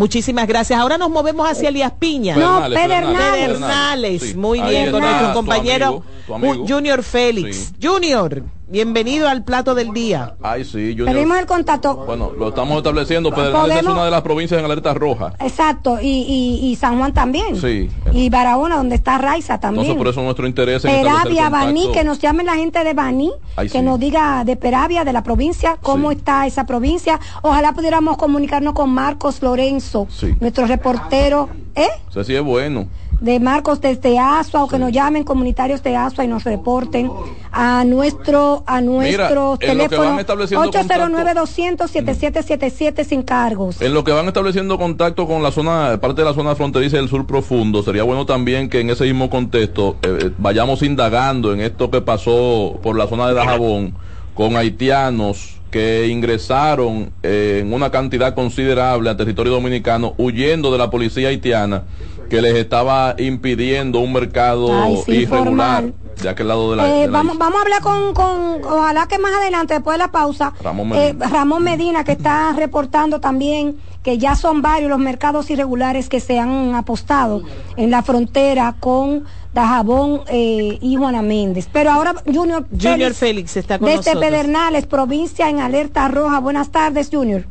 Muchísimas gracias. Ahora nos movemos hacia Elías Piña. No, Pedernales. Pedernales. Sí. Muy Ahí bien, con nuestro tu compañero amigo, tu amigo. Junior Félix. Sí. Junior, bienvenido al plato del día. Ay, sí, Junior. Pedimos el contacto. Bueno, lo estamos estableciendo. Pedernales es una de las provincias en alerta roja. Exacto, y, y, y San Juan también. Sí. Y Barahona, donde está Raiza también. Entonces, por eso nuestro interés en establecer Peravia, Baní, que nos llamen la gente de Baní, Ay, que sí. nos diga de Peravia, de la provincia, cómo Sí. está esa provincia. Ojalá pudiéramos comunicarnos con Marcos Lorenzo, Sí. nuestro reportero, ¿eh? Eso sí es bueno. De Marcos desde Asua o que nos llamen comunitarios de Asua y nos reporten a nuestro a nuestro van teléfono estableciendo 809 200 7777 sin cargos. En lo que van estableciendo contacto con la zona, parte de la zona fronteriza del sur profundo, sería bueno también que en ese mismo contexto eh, eh, vayamos indagando en esto que pasó por la zona de Dajabón con haitianos que ingresaron eh, en una cantidad considerable al territorio dominicano huyendo de la policía haitiana que les estaba impidiendo un mercado Ay, sí, irregular formal. de aquel lado de la, Eh, de la vamos, vamos a hablar con, con, ojalá que más adelante, después de la pausa, Ramón eh, Medina. Ramón Medina, que está reportando también que ya son varios los mercados irregulares que se han apostado en la frontera con Dajabón eh, y Juana Méndez. Pero ahora Junior, Junior Félix está con desde nosotros. Pedernales, provincia en alerta roja. Buenas tardes, Junior.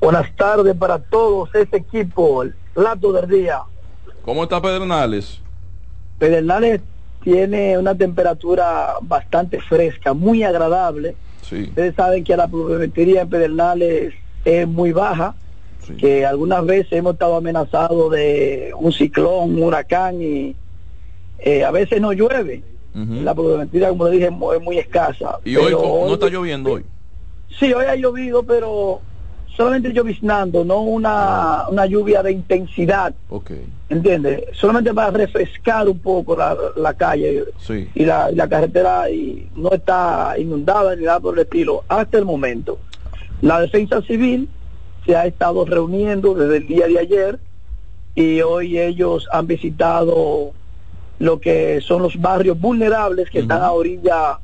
Buenas tardes para todos ese equipo, el plato del día. ¿Cómo está Pedernales? Pedernales tiene una temperatura bastante fresca, muy agradable. Sí. Ustedes saben que la pluviometría en Pedernales es muy baja, que algunas veces hemos estado amenazados de un ciclón, un huracán y eh, a veces no llueve. La pluviometría, como le dije, es muy, es muy escasa. Y hoy no está lloviendo hoy. Sí, hoy ha llovido, pero solamente lloviznando, no una, una lluvia de intensidad, Ok. ¿entiendes? Solamente para refrescar un poco la, la calle Sí. y la, la carretera y no está inundada ni nada por el estilo hasta el momento. La defensa civil se ha estado reuniendo desde el día de ayer y hoy ellos han visitado lo que son los barrios vulnerables que están a orilla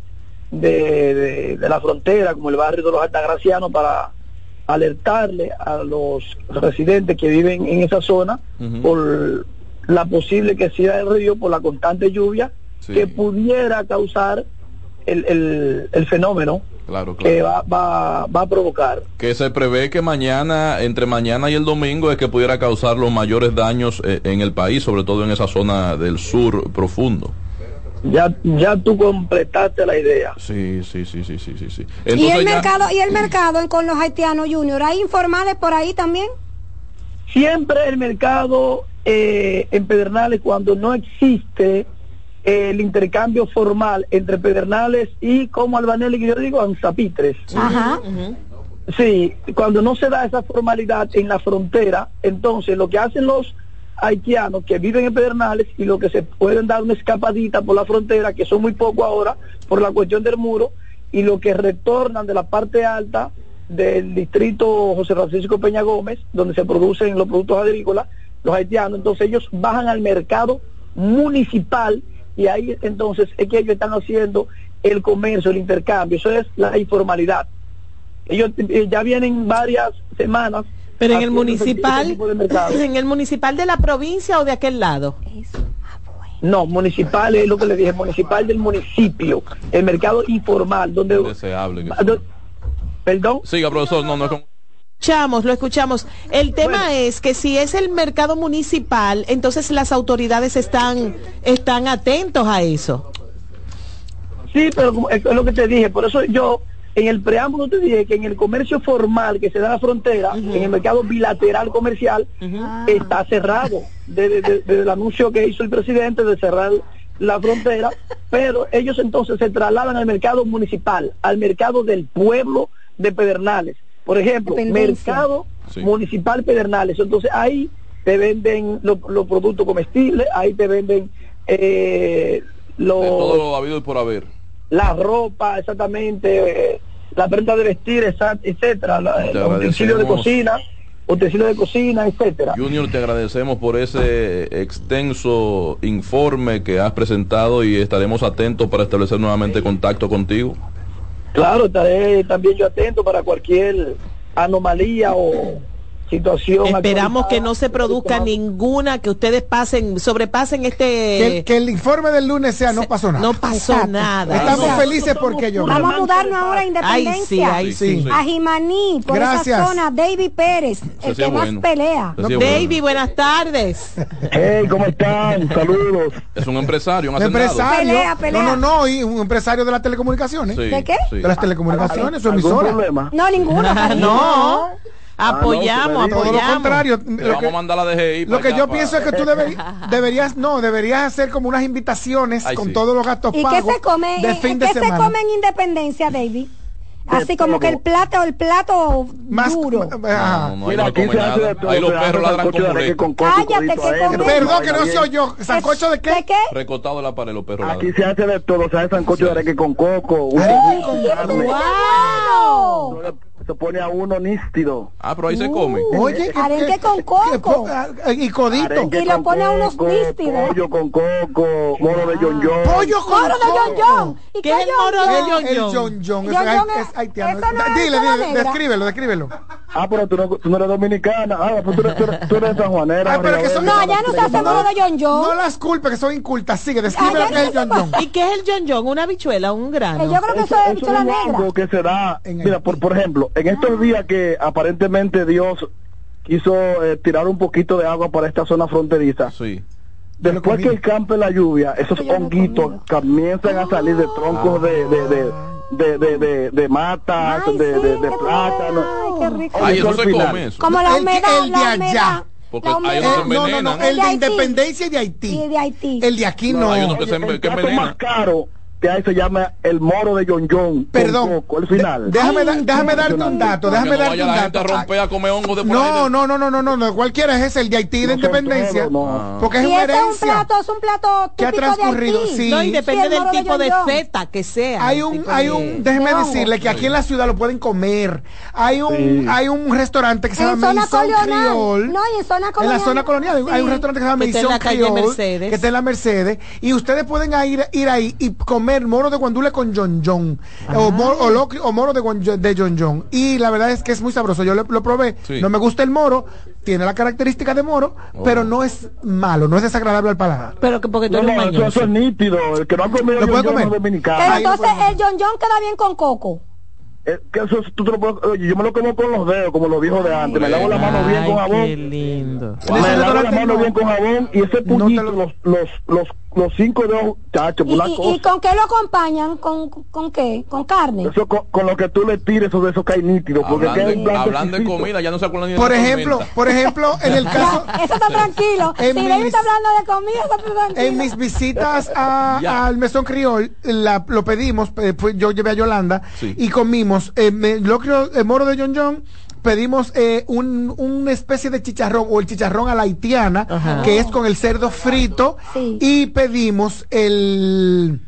de, de- de la frontera, como el barrio de los Altagracianos, para alertarle a los residentes que viven en esa zona por la posible que sea del río por la constante lluvia que pudiera causar el, el- el fenómeno Claro, que va, va, va a provocar. Que se prevé que mañana, entre mañana y el domingo, es que pudiera causar los mayores daños eh, en el país, sobre todo en esa zona del sur profundo. Ya, ya tú completaste la idea. Sí, sí, sí, sí, sí, sí. sí. y el ya- mercado y el mercado con los haitianos, Junior. ¿Hay informales por ahí también? Siempre el mercado eh, en Pedernales, cuando no existe eh, el intercambio formal entre Pedernales y, como Albanelli, que yo digo, Anzapitres. Ajá. Sí, cuando no se da esa formalidad en la frontera, entonces lo que hacen los haitianos que viven en Pedernales y lo que se pueden dar una escapadita por la frontera, que son muy poco ahora por la cuestión del muro, y lo que retornan de la parte alta del distrito José Francisco Peña Gómez, donde se producen los productos agrícolas, los haitianos, entonces ellos bajan al mercado municipal y ahí entonces es que ellos están haciendo el comercio, el intercambio, eso es la informalidad. Ellos eh, ya vienen varias semanas. Pero en el ese- ese municipal, en el municipal de la provincia o de aquel lado. No, municipal es lo que le dije, municipal del municipio, el mercado informal, donde... Indeseable que do- Perdón. Siga, profesor, no, no es como... Escuchamos, lo escuchamos. El tema es que si es el mercado municipal, entonces las autoridades están, están atentos a eso. Sí, pero como- es lo que te dije, por eso yo en el preámbulo te dije que en el comercio formal que se da en la frontera, en el mercado bilateral comercial, está cerrado desde, desde- desde el anuncio que hizo el presidente de cerrar la frontera, pero ellos entonces se trasladan al mercado municipal, al mercado del pueblo de Pedernales. Por ejemplo, mercado Sí. municipal Pedernales. Entonces ahí te venden los, productos comestibles, ahí te venden eh, los De todo lo habido y por haber. La ropa, exactamente, eh, la prenda de vestir, esa- etcétera, la- los utensilios de cocina, utensilios de cocina, etcétera. Junior, te agradecemos por ese extenso informe que has presentado y estaremos atentos para establecer nuevamente contacto contigo. Claro, estaré también yo atento para cualquier anomalía o situación. Esperamos que no se produzca ninguna, que ustedes pasen, sobrepasen Que, este... el- que el informe del lunes sea no pasó nada. No pasó Exacto. nada. Estamos Exacto. felices porque yo. Vamos a mudarnos ahora a Ay, Independencia. sí, ay, Sí. sí. A Jimaní, por Gracias. esa zona, David Pérez, el que más pelea. Bueno. buenas tardes. Hey, ¿cómo están? Saludos. Es un empresario, un empresario. Pelea, pelea. No, no, no, y un empresario de las telecomunicaciones. Sí, ¿De qué? sí. De las telecomunicaciones, su ¿Algún emisora. problema? No, ninguno. cariño. Ah, no, apoyamos, me Todo lo apoyamos. contrario. Lo vamos que, a mandar la DGI. lo para que allá, yo para- pienso es que tú deberías, deberías, no, deberías hacer como unas invitaciones Ay, con sí. todos los gastos ¿Y qué pagos se come, de fin de ¿qué se semana. come en Independencia, David? Así como que el plato, el plato Más duro. No, no, ahí Mira, no aquí come se hace nada. de todo. Ahí los se perros ladran con Cállate, que. Perdón que no bien. yo. ¿Sancocho de qué? ¿De qué? Recostado de la pared, los perros Aquí ladran. se hace de todo, se hace sancocho de areque con coco. Se pone a uno nístido. Ah, pero ahí se come. Oye, que- Arenque que- con coco. ah, y codito. Arenque Y lo pone a unos coco, nístidos. Pollo con coco, moro de John John. Pollo con Moro de John coco. John. ¿Y ¿Qué es el moro de John? John El John? John John. John eso es- John es es- haitiano. no Dile, dile, negra. descríbelo, descríbelo. Ah, pero tú no, tú no eres dominicana. Ah, pues tú eres, tú eres, tú eres sanjuanera. Ay, pero que son- No, allá no se hace moro de John No John. las culpes que son incultas. Sigue, describe lo que es el no John se John. ¿Y qué es el John John? ¿Una habichuela, un grano? Eh, Yo creo que eso es bichuela negra. que se da. Mira, por ejemplo, en estos días que aparentemente Dios quiso eh, tirar un poquito de agua para esta zona fronteriza. Sí. Después que el campo la lluvia, esos honguitos comienzan a salir de troncos de, de, de, de, de, de, de matas, Ay, de, sí, de, de plátano. Ay, qué rico. Ay, eso se come eso. Como la humedad, el de la allá. humedad. Porque humedad. no se no, no, no, el de. Independencia y de Haití. Y de Haití. El de aquí no. hay uno que se el plato más caro que hay se llama el moro de John John. Perdón. coco, el final. De- déjame, Ay, da- déjame darte un dato. Déjame no darte un a dato. romper a comer hongos de No, de- no, no, no, no, no, no. Cualquiera es ese, el de Haití de No Independencia. todos, no. Porque es Y una ese es un herencia. plato, es un plato que ha de transcurrido, sí. No, y depende Sí, del de tipo John de feta que sea. Hay un, hay de- un, déjeme de decirle que aquí en la ciudad lo pueden comer. Hay un, Sí. hay un restaurante que se llama Maison colonial. Creole. No, y en zona En la colonial. zona colonial hay un restaurante que se llama Que está en Maison la calle Creole, Mercedes. que está en la Mercedes, y ustedes pueden ir, ir ahí y comer moro de guandule con John John, o, mor- o, locri- o moro de, de John John. Y la verdad es que es muy sabroso. Yo lo, lo probé, Sí. no me gusta el moro, tiene la característica de moro, Oh. pero no es malo, no es desagradable al paladar. Pero que porque tú No, eres no, eso, mañoso. eso es nítido. El que no ha comido ¿Lo John puede John comer? dominicano. Pero lo entonces el John John queda bien con coco. Eh, que eso es- tú te lo puedes- oye, yo me lo como con los dedos, como los viejos de antes. Me lavo la mano bien con qué jabón. lindo. Me lavo la mano no. bien con jabón y ese No puñito, lo- los, los, los, los cinco dedos, chacho, ¿Y, una y- cosa. y con qué lo acompañan? ¿Con, con qué? ¿Con carne? Eso con, con lo que tú le tires, eso de eso cae nítido. Porque Hablando, blanco hablando de comida, ya no se acuerdan ni de Por la ejemplo, tormenta. por ejemplo, en el caso, Ya, eso está tranquilo. En si mis- está hablando de comida, está tranquilo. En mis visitas a- al Mesón Criol, la- lo pedimos, fue- yo llevé a Yolanda Sí. y comimos eh, me- locrio, eh, moro de John John, pedimos eh, un, una especie de chicharrón o el chicharrón a la haitiana, Ajá. que es con el cerdo frito, Sí. y pedimos el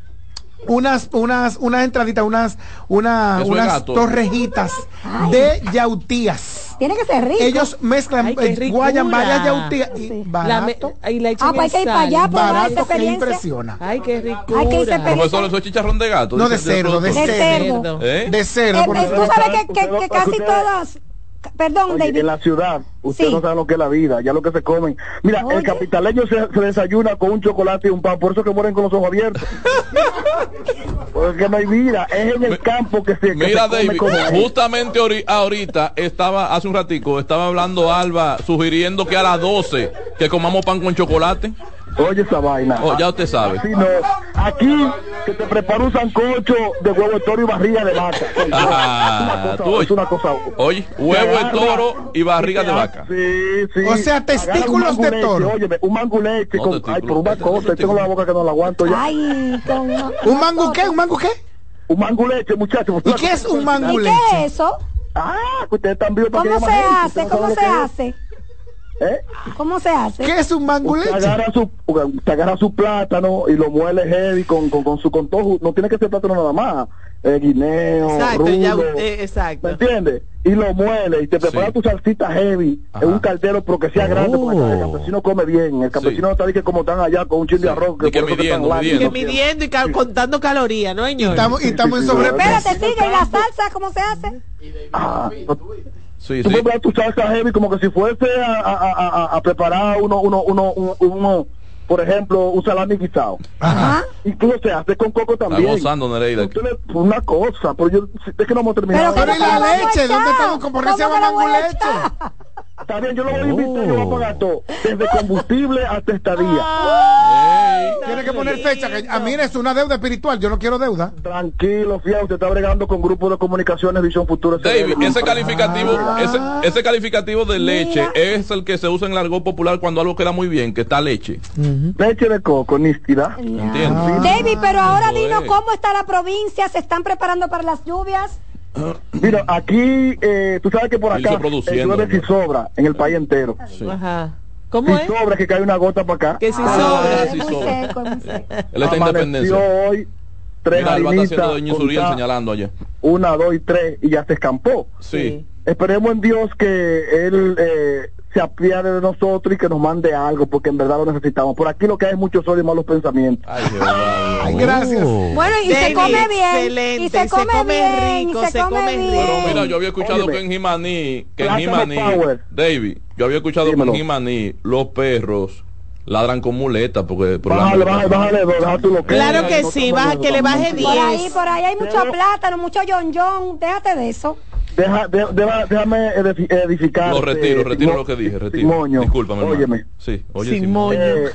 unas unas unas entraditas unas una, unas torrejitas Ay. de yautías Tiene que ser rico. ellos mezclan Ay, qué eh, guayan varias yautías y Sí. La me- barato y la echan Ah, pues hay que ir para allá, esa barato que experiencia. impresiona Ay, qué ricura. Hay que irse Profesor, eso es chicharrón de gato. No, de cerdo, de productor. De cerdo. cerdo. ¿Eh? de cerdo Eh, por eh, tú sabes que, que- que casi todas. Perdón, Oye, David. en la ciudad, ustedes Sí. no saben lo que es la vida, ya lo que se comen. Mira, Oye. el capitaleño se, se desayuna con un chocolate y un pan, por eso que mueren con los ojos abiertos. Porque no hay vida, es en el campo que se, que Mira, se David, justamente ori- ahorita estaba, hace un ratico, estaba hablando Alba, sugiriendo que a las 12 que comamos pan con chocolate. Oye esa vaina. Oh, ya usted sabe. Así no. Aquí que te prepara un sancocho de huevo de toro y barriga de vaca. Ah, es, una tú cosa, oye. es una cosa. Oye, huevo de toro y barriga de vaca. Sí, sí. O sea, testículos de toro. Óyeme, un manguleche No, con. Ay, por una testículos, cosa, tengo la boca que no la aguanto ya. Ay, con. ¿Un mango qué? ¿Un mango qué? Un manguleche, muchachos. ¿Y qué es un ¿Y manguleche? qué es eso? Ah, que ustedes están vivos ¿Cómo se hace? ¿Cómo se hace? ¿Eh? ¿Cómo se hace? ¿Qué es un Usted manguleche? agarra su, usted agarra su plátano y lo muele heavy con, con, con su contojo. No tiene que ser plátano nada más. Eh, guineo, Exacto, ya, eh, exacto. ¿Me entiendes? Y lo muele y te prepara Sí. tu salsita heavy Ajá. en un caldero, pero que sea grande, porque Oh. el campesino come bien. El campesino Sí. no está diciendo como están allá con un chile de Sí. arroz. Y que midiendo, largos. Que midiendo. y cal- contando calorías, ¿no, señor? Estamos, y estamos en Sí, sí, sí. sobrepeso. Espérate, sigue. ¿Y la salsa cómo se hace? Ah, no- Sí, tú sí. preparas tu salsa heavy como que si fuese a, a- a- a- a preparar uno, uno, uno, uno, uno, por ejemplo, un salami guisado. Ajá. Incluso se hace con coco Está también. gozando, Nereida. Una cosa, pero yo, es que no hemos terminado. Pero Pero ¿y ¿cómo la leche? ¿Dónde estamos? ¿Por qué se ¿Cómo llama mango leche? Está bien, yo lo voy a invitar, yo lo voy a pagar todo. Desde combustible hasta estadía. Tiene que poner fecha. Que, a mí es una deuda espiritual. Yo no quiero deuda. Tranquilo, fíjate, usted está bregando con grupos de comunicaciones Visión Futuro. David, ese calificativo, Ah. ese, ese calificativo de leche Mira. es el que se usa en el argot popular cuando algo queda muy bien, que está leche. Leche de coco, nístida. ¿Entiendes? David, pero ahora dinos cómo está la provincia, se están preparando para las lluvias. Mira, aquí, eh, tú sabes que por acá llueve si sobra en el país entero. Sí. Ajá. ¿Cómo Si es? sobra que cae una gota para acá. Que si Ah, sobra. sí, es muy sobra. seco. Él está Amaneció independencia. hoy, tres Mira, Alba está haciendo Doña Suriel señalando allá. una, dos y tres, y ya se escampó. Sí. Esperemos en Dios que Él eh, se apiade de nosotros y que nos mande algo, porque en verdad lo necesitamos. Por aquí lo que hay es mucho sol y malos pensamientos. Ay. Ay, gracias. Bueno, y se David, come bien. excelente, y se come, bien. rico, y se, se come, come bien. rico. Pero mira, yo había escuchado Óyeme. que en Jimaní, que en Jimaní. David, yo había escuchado Dímelo. que en Jimaní los perros ladran con muletas porque Bájale, bájale, bájale, deja tú lo que Claro que sí, baja- que le baje totalmente. Por ahí, por ahí hay mucho plátano, mucho yon yon. Déjate de eso. Deja, de- deja- déjame edifi- edificar. Lo retiro, eh, retiro lo que dije, retiro. Simoño. Discúlpame, hermano. Óyeme. Sí, oye, Sin Simón. moño. eh,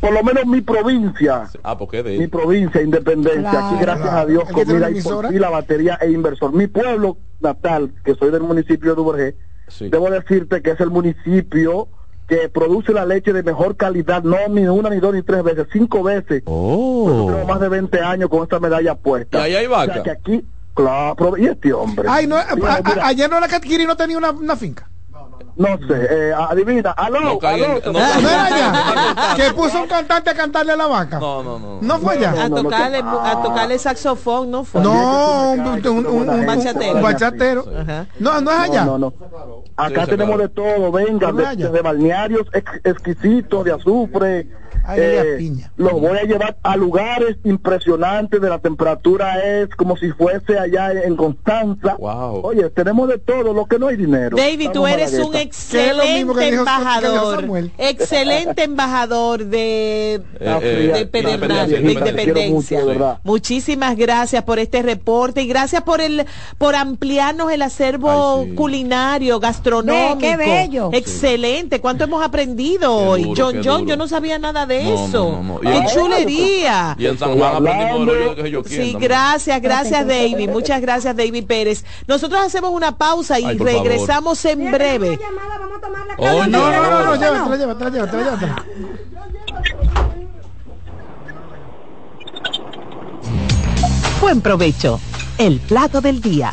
por lo menos mi provincia, Ah, porque de mi provincia, Independencia, Claro. aquí gracias Claro. a Dios, comida y por la batería e inversor. Mi pueblo natal, que soy del municipio de Duvergé, Sí. debo decirte que es el municipio que produce la leche de mejor calidad, no ni una, ni dos, ni tres veces, cinco veces. Oh. Tengo más de 20 años con esta medalla puesta. ¿Y ahí hay O sea, vaca? que aquí, claro, pero- y este hombre. Ay, no, a- Mira, a- mira, ayer no era que no tenía una, una finca. no sé, eh, adivina, aló, No caí aló, no ¿No era en- allá? que puso un cantante a cantarle a la vaca. No, no, no. ¿No fue allá? A no, no, tocarle, a tocarle saxofón, no fue. No, un, un, un, un- un Bachatero. un bachatero. Ajá. No, no es allá. No, no, no. Acá Sí, tenemos de todo, venga, No de, balnearios ex- exquisitos de azufre. Piña. los voy a llevar a lugares impresionantes de la temperatura es como si fuese allá en Constanza. Wow. Oye, tenemos de todo, lo que no hay dinero. David, tú eres un excelente embajador, excelente embajador de, Eh, eh, de Pedernal, de independencia, mucho. Muchísimas gracias por este reporte y gracias por el por ampliarnos el acervo Ay, sí. culinario, gastronómico. Ve, qué bello. Excelente. ¿Cuánto hemos aprendido Qué hoy? duro, John John, duro. yo no sabía nada de No, eso. no, no, no. Y Qué chulería. Y en San Juan aprendimos de lo que yo quién. Sí, gracias, gracias David, muchas gracias David Pérez. Nosotros hacemos una pausa y Ay, por favor. regresamos en breve. Vamos a tomar la Oye. No, no, no, no, no, no, llévatela, llévatela, llévatela, llévatela. Buen provecho. El plato del día.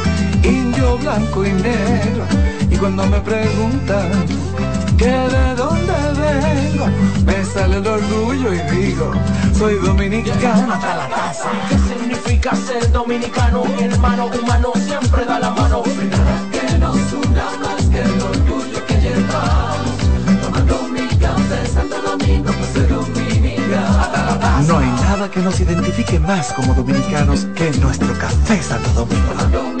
indio, blanco y negro. Y cuando me preguntan que de dónde vengo, me sale el orgullo y digo, soy dominicano hasta la casa. ¿Qué significa ser dominicano? Mi hermano humano siempre da la mano. Que nos una más que el orgullo que llevamos. Tomando mi café Santo Domingo, pues soy dominicano. No hay nada que nos identifique más como dominicanos que nuestro café Santo Domingo.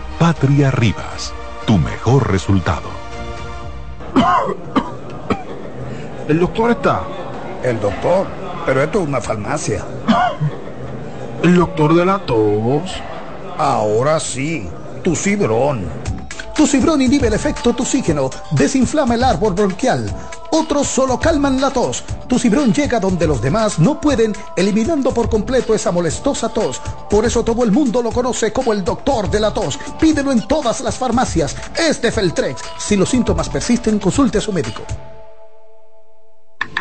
Patria Rivas, tu mejor resultado. El doctor está. El doctor, pero esto es una farmacia. El doctor de la tos. Ahora sí, tu cibrón. Tu cibrón inhibe el efecto toxígeno, desinflama el árbol bronquial. Otros solo calman la tos. Tu cibrón llega donde los demás no pueden, eliminando por completo esa molestosa tos. Por eso todo el mundo lo conoce como el doctor de la tos. Pídelo en todas las farmacias. Es de Feltrex. Si los síntomas persisten, consulte a su médico.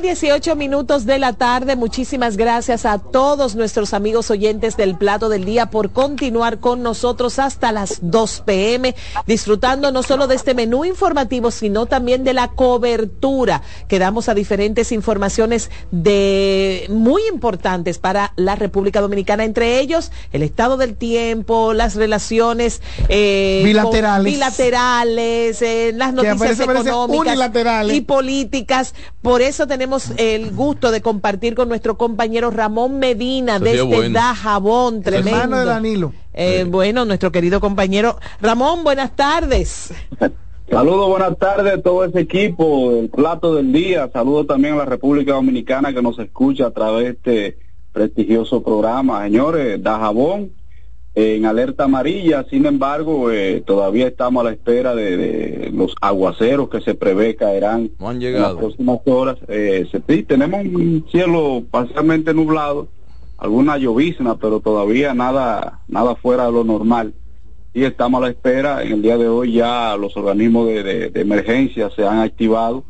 Una 18 minutos de la tarde. Muchísimas gracias a todos nuestros amigos oyentes del plato del día por continuar con nosotros hasta las 2 pm, disfrutando no solo de este menú informativo, sino también de la cobertura que damos a diferentes informaciones de muy importantes para la República Dominicana, entre ellos el estado del tiempo, las relaciones eh, Bilaterales. con- bilaterales, eh, las noticias económicas unilaterales. y políticas. Por eso tenemos el gusto de compartir con nuestro compañero Ramón Medina desde bueno. Dajabón, tremendo. Hermano de Danilo. Eh, Bueno, nuestro querido compañero Ramón, buenas tardes. Saludos, buenas tardes a todo ese equipo, el plato del día. Saludos también a la República Dominicana que nos escucha a través de este prestigioso programa. Señores, Dajabón en alerta amarilla, sin embargo, eh, todavía estamos a la espera de, de los aguaceros que se prevé caerán No han en las próximas horas. Eh, se- sí, tenemos un cielo parcialmente nublado, alguna llovizna, pero todavía nada, nada fuera de lo normal y estamos a la espera. En el día de hoy ya los organismos de, de- de emergencia se han activado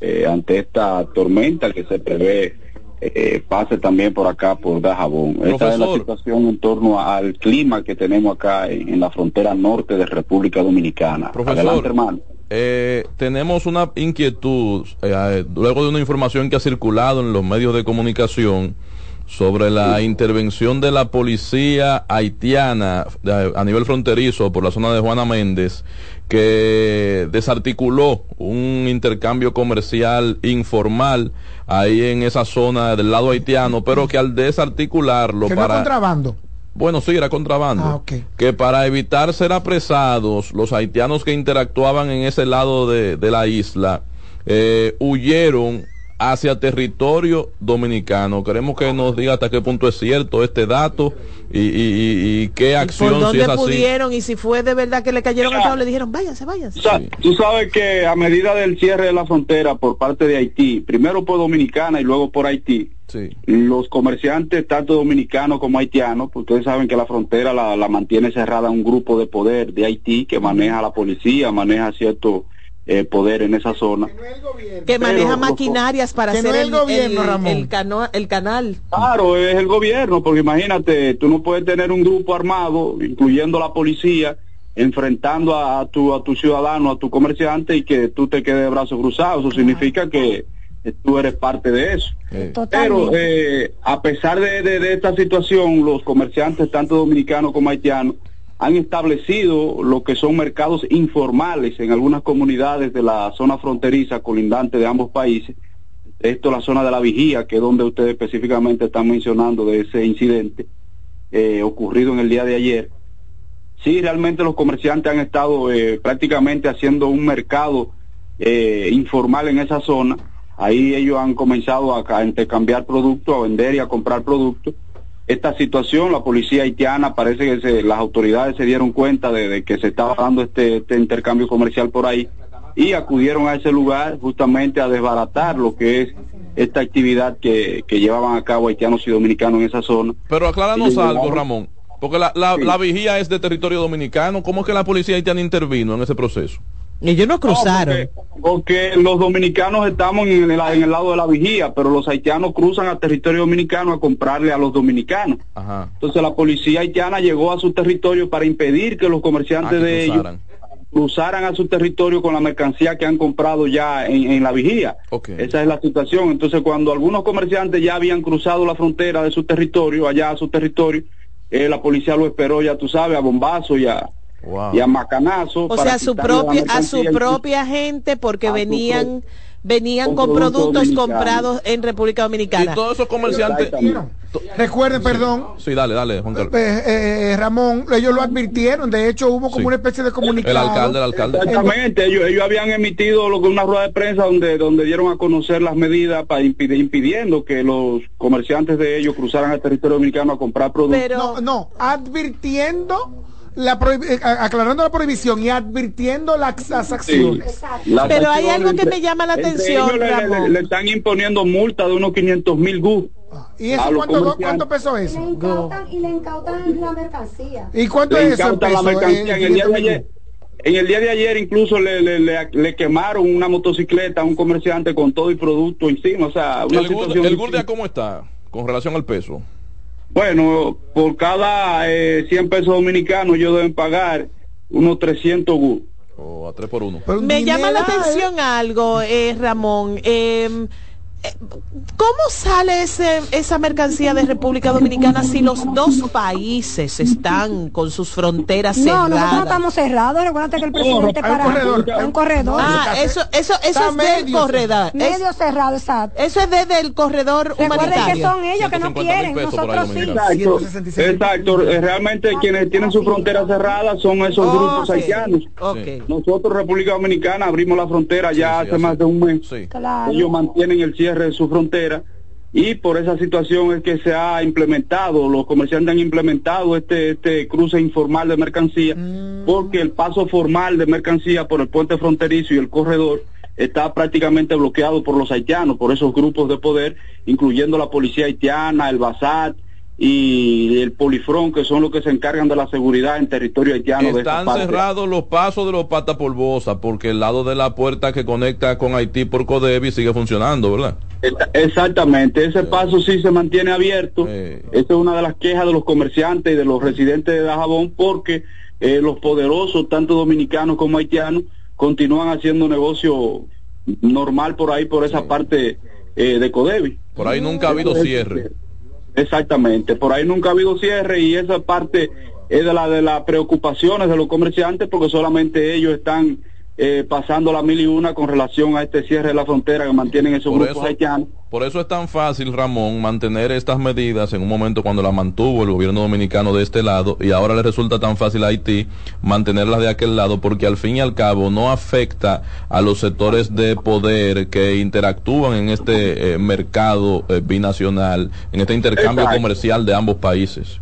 eh, ante esta tormenta que se prevé eh, pase también por acá por Dajabón. Esta es la situación en torno al clima que tenemos acá en, en la frontera norte de República Dominicana. Profesor. Adelante, hermano. Eh, tenemos una inquietud, eh, eh, luego de una información que ha circulado en los medios de comunicación, sobre la intervención de la policía haitiana a nivel fronterizo por la zona de Juana Méndez, que desarticuló un intercambio comercial informal ahí en esa zona del lado haitiano, pero que al desarticularlo Que no para... contrabando. Bueno, sí, era contrabando. Ah, ok. Que para evitar ser apresados, los haitianos que interactuaban en ese lado de, de la isla eh, huyeron hacia territorio dominicano. Queremos que nos diga hasta qué punto es cierto este dato y, y- y- y qué ¿Por acción si dónde así. pudieron? Y si fue de verdad que le cayeron al cabo, le dijeron, váyanse, váyanse. Sa- Tú sabes que a medida del cierre de la frontera por parte de Haití, primero por Dominicana y luego por Haití, los comerciantes, tanto dominicanos como haitianos, porque ustedes saben que la frontera la, la mantiene cerrada un grupo de poder de Haití que maneja la policía, maneja cierto eh, poder en esa zona. Que maneja Pero- maquinarias para no hacer el, el gobierno, el- Ramón. el cano- el canal. Claro, es el gobierno, porque imagínate, tú no puedes tener un grupo armado, incluyendo la policía, enfrentando a, a tu a tu ciudadano, a tu comerciante y que tú te quedes de brazos cruzados. Eso significa que tú eres parte de eso. Pero eh, a pesar de, de- de esta situación, los comerciantes, tanto dominicanos como haitianos, han establecido lo que son mercados informales en algunas comunidades de la zona fronteriza colindante de ambos países. Esto es la zona de la vigía, que es donde ustedes específicamente están mencionando de ese incidente eh, ocurrido en el día de ayer. Sí, realmente los comerciantes han estado eh, prácticamente haciendo un mercado eh, informal en esa zona. Ahí ellos han comenzado a, a intercambiar productos, a vender y a comprar productos. Esta situación, la policía haitiana, parece que se- las autoridades se dieron cuenta de, de que se estaba dando este, este intercambio comercial por ahí y acudieron a ese lugar justamente a desbaratar lo que es esta actividad que, que llevaban a cabo haitianos y dominicanos en esa zona. Pero acláranos algo, Ramón. Porque la, la, la vigía es de territorio dominicano. ¿Cómo es que la policía haitiana intervino en ese proceso? Ellos no cruzaron. porque, los dominicanos estamos en el, en el lado de la vigía, pero los haitianos cruzan a territorio dominicano a comprarle a los dominicanos. Ajá. Entonces la policía haitiana llegó a su territorio para impedir que los comerciantes Ah, que de ellos cruzaran. a su territorio con la mercancía que han comprado ya en, en la vigía. Esa es la situación. Entonces cuando algunos comerciantes ya habían cruzado la frontera de su territorio, allá a su territorio, eh, la policía lo esperó, ya tú sabes, a bombazo y a, y a macanazo. O sea, a su propia, a su propia gente porque venían venían con con productos comprados en República Dominicana. Y todos esos comerciantes. Recuerden, perdón, Sí, dale, dale, Juan Carlos. eh, eh, Ramón, ellos lo advirtieron, de hecho hubo como Sí. una especie de comunicado. El alcalde, el alcalde. Exactamente, ellos, ellos habían emitido lo que una rueda de prensa donde donde dieron a conocer las medidas para impedir, impidiendo que los comerciantes de ellos cruzaran al territorio dominicano a comprar productos. No, no, advirtiendo, la eh, aclarando la prohibición y advirtiendo las, las acciones. Las Pero hay algo que me llama la atención, le- le, Ramón. le están imponiendo multa de unos 500 mil gus. ¿Y a eso cuánto, cuánto pesó eso? y le incautan la mercancía. ¿Y cuánto Le es eso? la peso, mercancía. en, el día de 500 mil? ayer, en el día de ayer incluso le, le, le- le quemaron una motocicleta a un comerciante con todo el producto encima. O sea, una ¿El, Gurdia- situación el Gurdia cómo está con relación al peso? Bueno, por cada eh, 100 pesos dominicanos ellos deben pagar unos 300 gus. O a 3 por 1. Me llama la atención algo, eh, Ramón. Eh, ¿Cómo sale ese, esa mercancía de República Dominicana si los dos países están con sus fronteras No, nosotros no cerradas? estamos cerrados. Recuerda que el presidente un para corredor. un corredor. Ah, eso, eso, eso es del medio corredor. Medio cerrado, exacto. eso es desde el corredor Recuerden que humanitario. son ellos que no 150 mil quieren, nosotros sí. Exacto, exacto. Realmente quienes tienen su frontera cerrada son esos grupos haitianos. Ok. Nosotros, República Dominicana, abrimos la frontera ya sí, hace más de un mes. Sí. Claro. Ellos mantienen el cierre de su frontera y por esa situación es que se ha implementado, los comerciantes han implementado este, este cruce informal de mercancía Mm. porque el paso formal de mercancía por el puente fronterizo y el corredor está prácticamente bloqueado por los haitianos, por esos grupos de poder, incluyendo la policía haitiana, el BASAT y el Polifrón, que son los que se encargan de la seguridad en territorio haitiano. Están cerrados los pasos de los patas polvosas porque el lado de la puerta que conecta con Haití por Codevi sigue funcionando, ¿verdad? Exactamente, ese paso sí se mantiene abierto. Esa es una de las quejas de los comerciantes y de los residentes de Dajabón porque eh, los poderosos, tanto dominicanos como haitianos, continúan haciendo negocio normal por ahí, por esa parte eh, de Codevi. Por ahí nunca ha habido cierre. Exactamente, por ahí nunca ha habido cierre y esa parte es de la de las preocupaciones de los comerciantes porque solamente ellos están eh, pasando la mil y una con relación a este cierre de la frontera que mantienen esos Por grupos eso- haitianos. Por eso es tan fácil, Ramón, mantener estas medidas en un momento cuando las mantuvo el gobierno dominicano de este lado y ahora le resulta tan fácil a Haití mantenerlas de aquel lado porque al fin y al cabo no afecta a los sectores de poder que interactúan en este eh, mercado eh, binacional, en este intercambio Exacto. comercial de ambos países.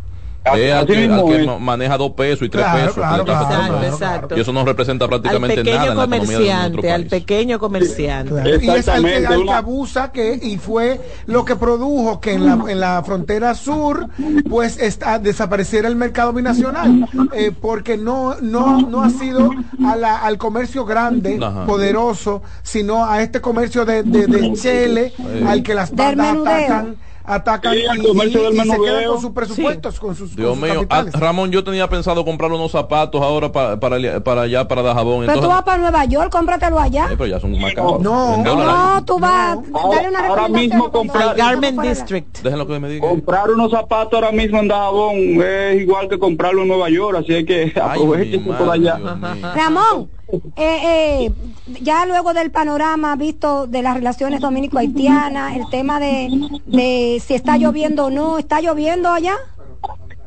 Es al que, al maneja dos pesos y tres Claro, pesos. claro, claro. Exacto. Y eso no representa Al prácticamente nada pequeño en la economía de nuestro comerciante, al pequeño comerciante. Claro. Y es al que, al que abusa que, y fue lo que produjo que en la, en la frontera sur, pues está, desapareciera el mercado binacional, eh, porque no, no, no ha sido a la- al comercio grande, Ajá. poderoso, sino a este comercio de, de, de chele, al que las bandas menudeo. atacan, atacan Sí, y, al comercio y- del y se quedan con sus presupuestos, con sus, Dios con sus mío, ah. Ramón, yo tenía pensado comprar unos zapatos ahora para, para, allá, para Dajabón. Pero tú Entonces, vas para Nueva York, cómpratelo allá. Eh, pero ya son más caros. No, dólares. No, tú vas, Ahora- dale una ahora mismo comprar- Al Garment District. Déjenlo que me diga. Comprar unos zapatos ahora mismo en Dajabón es igual que comprarlo en Nueva York, así es que Ay, aprovechen por allá. Dios mío. Ramón, eh, eh, ya luego del panorama visto de las relaciones dominico-haitianas, el tema de, de si está lloviendo o no, ¿está lloviendo allá?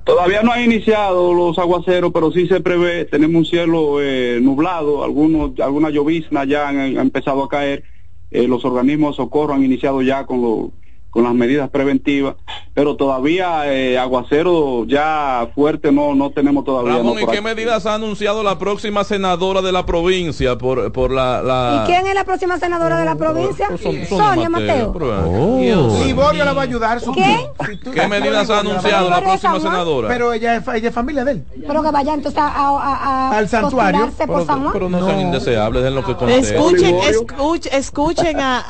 Todavía no ha iniciado los aguaceros, pero sí se prevé, tenemos un cielo eh, nublado, algunos, alguna llovizna ya han, empezado a caer, eh, los organismos de socorro han iniciado ya con, lo- con las medidas preventivas, pero todavía eh, aguacero ya fuerte no, no tenemos todavía. Ramón, no, ¿y qué aquí. medidas ha anunciado la próxima senadora de la provincia por, por la... la... ¿Y quién es la próxima senadora de la provincia? Son- Sonia Sonia Mateo. pero- Dios. Liborio la va a ayudar. su- ¿Quién? si tú- ¿Qué medidas ha anunciado la próxima senadora? Pero ella es, ella es familia de él. Pero que vaya entonces a, a- Al santuario. por pero, San Juan. pero no, sean indeseables, den lo que conté. Escuchen, escuchen, escuchen a,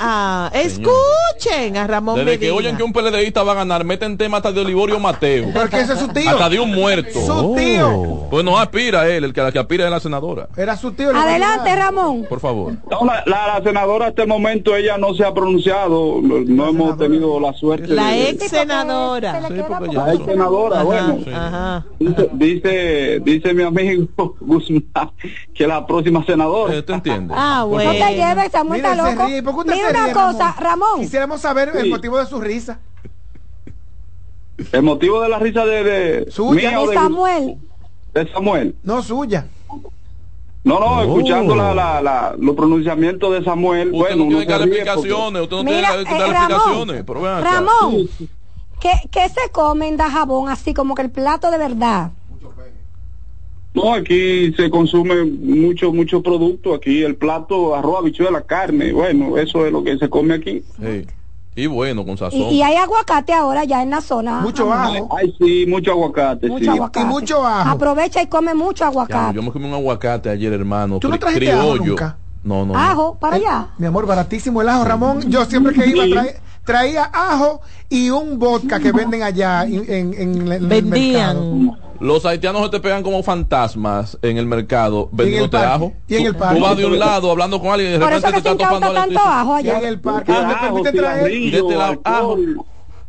a- escuchen a Ramón Desde que oyen que un PLDista va a ganar, meten tema hasta de Olivorio Mateo. Porque ese es su tío. Hasta de un muerto. Su tío. Pues no aspira él, el que, la que aspira es la senadora. Era su tío. Adelante. Ramón. Por favor. No, la, la- la senadora hasta el momento ella no se ha pronunciado, no, no hemos tenido la suerte. La de- ex senadora. Sí. La ex senadora, bueno. Sí. Ajá. Dice, dice, dice mi amigo Guzmán que la próxima senadora. Eh, ¿Te entiendes? Ah, No bueno. te lleves, Samuel está loco. ríe. ¿Por qué usted Mira una cosa, Ramón. Quisiéramos saber el Sí. Motivo de su risa. El motivo de la risa de, de Suya. mía De Samuel. de Samuel. No suya. No, no, escuchando la, la, la- los pronunciamientos de Samuel. Usted bueno, no tiene que dar explicaciones, usted no Mira, tiene que eh, dar explicaciones. Acá. Ramón, ¿qué, qué se come en Dajabón así como que el plato de verdad? No, aquí se consume mucho, mucho producto. Aquí el plato, arroz, habichuela, carne. Bueno, eso es lo que se come aquí. Sí. Y bueno, con sazón. Y, y hay aguacate ahora ya en la zona. Mucho ajo. Ay, sí, mucho aguacate, Mucho sí. aguacate. Y mucho ajo. Aprovecha y come mucho Ya, aguacate. yo me comí un aguacate ayer, hermano. ¿Tú no trajiste ajo criollo. nunca? No, no. Ajo, para allá. Mi amor, baratísimo el ajo, Ramón. Yo siempre que iba trae- traía ajo y un vodka que venden allá en, en- en el mercado. Los haitianos se te pegan como fantasmas en el mercado vendiéndote parque. ajo. Y en el Tú- parque. Tú vas de un lado hablando con alguien y de repente te está topando tanto ajo Y en allá. el parque. Ah, este.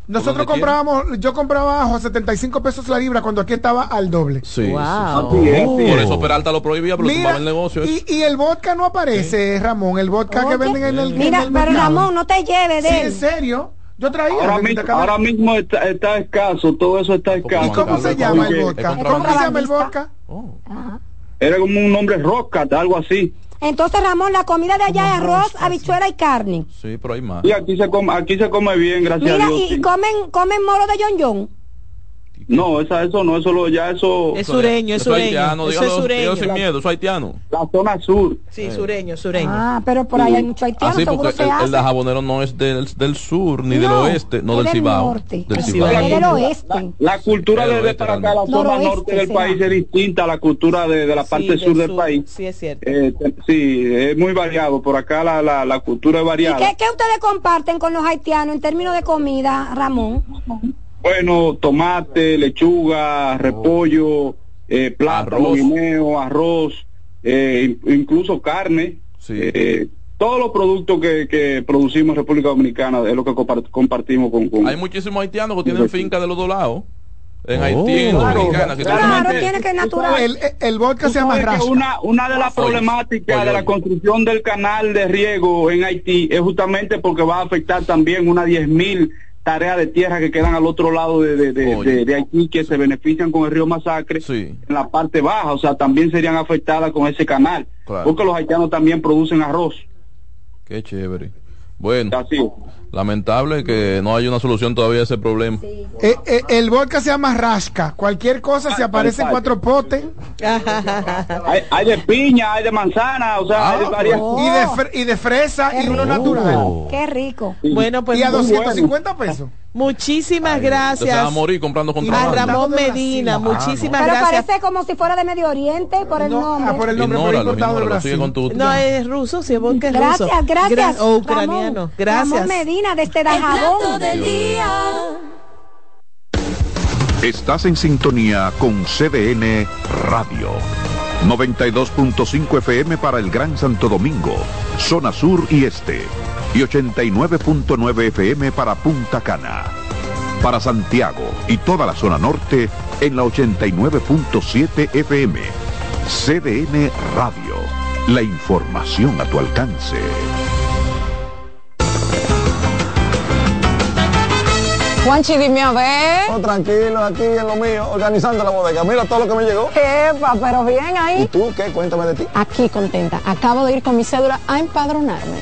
Nosotros comprábamos, yo compraba ajo a 75 pesos la libra cuando aquí estaba al doble. Sí, sí, Wow. Sí. Por es. eso Peralta lo prohibía, pero tumbaba el negocio. y, y el vodka no aparece, Ramón, el vodka que venden en el en Mira, el pero mercado. Ramón, no te lleves Sí, de en él. serio. Yo traía. Ahora mismo, Intercambio. ahora mismo está, está escaso, todo eso está escaso. ¿Y cómo se llama el vodka? ¿Cómo se llama el vodka? Oh. Era como un nombre roca, algo así. Entonces, Ramón, la comida de allá es arroz, habichuela y carne. Sí, pero hay más. Y aquí se come, aquí se come bien, gracias Mira, a Dios. y, y sí. comen, comen moro de John John. No, esa, eso no, eso lo, ya eso, Es sureño, es sureño. haitiano, Eso es dígalo- sureño. sin miedo, eso es haitiano. la zona sur. Sí, sureño, sureño. Ah, pero por ahí hay mucho haitiano, Así seguro porque se el, hace. el de jabonero no es del, del sur ni del oeste, no del del Cibao. norte. Del Del Cibao. Cibao. Es del oeste. La cultura de, para acá, la zona Noroeste norte del será. país es distinta a la cultura de, de la Sí, parte del sur del país. Sí, es cierto. Eh, te- sí, es muy variado. Por acá la, la, la cultura es ¿Y variada. qué, qué ustedes comparten con los haitianos en términos de comida, Ramón? Bueno, tomate, lechuga, repollo, eh, plátano, Arroz. guineo, arroz, eh, in- incluso carne. Sí. Eh, todos los productos que, que producimos en República Dominicana es lo que compar- compartimos con, con Hay muchísimos haitianos que tienen finca de los dos lados. En Oh. Haití, en Claro, Dominicana. que claro, tiene que natural. El, el vodka se llama. Una, una de las Oye, problemáticas oye, de la oye. construcción del canal de riego en Haití es justamente porque va a afectar también unas 10.000 tareas de tierra que quedan al otro lado de, de, de- Haití que se benefician con el río Masacre Sí. en la parte baja, o sea, también serían afectadas con ese canal, Claro. porque los haitianos también producen arroz. Qué chévere. Bueno, Así. Lamentable que no haya una solución todavía a ese problema. Eh, eh, el vodka se llama rasca. Cualquier cosa, si aparecen exacto. cuatro potes. Hay, hay de piña, hay de manzana, o sea, hay de varias. Y de, y de fresa y uno natural. Qué rico. Bueno, pues Y a muy 250 pesos. Muchísimas va a gracias morir comprando a. Ramón Medina, muchísimas Pero gracias. parece como si fuera de Medio Oriente por el No, nombre. ah, por el nombre, pero Ignóralo, importado de ignóralo, sigue Brasil. con tu... No, es ruso, si es vodka es Gracias, ruso. gracias. Gra- o ucraniano. Ramón. Gracias. Ramón Medina desde Dajabón. Estás en sintonía con CDN Radio. 92.5 FM para el Gran Santo Domingo, zona sur y este. Y 89.9 FM para Punta Cana. Para Santiago y toda la zona norte en la 89.7 FM. CDN Radio. La información a tu alcance. Juanchi, dime a ver. Oh, tranquilo, aquí en lo mío, organizando la bodega. Mira todo lo que me llegó. Epa, pero bien ¿Y ahí. tú qué? Cuéntame de ti. Aquí contenta. Acabo de ir con mi cédula a empadronarme.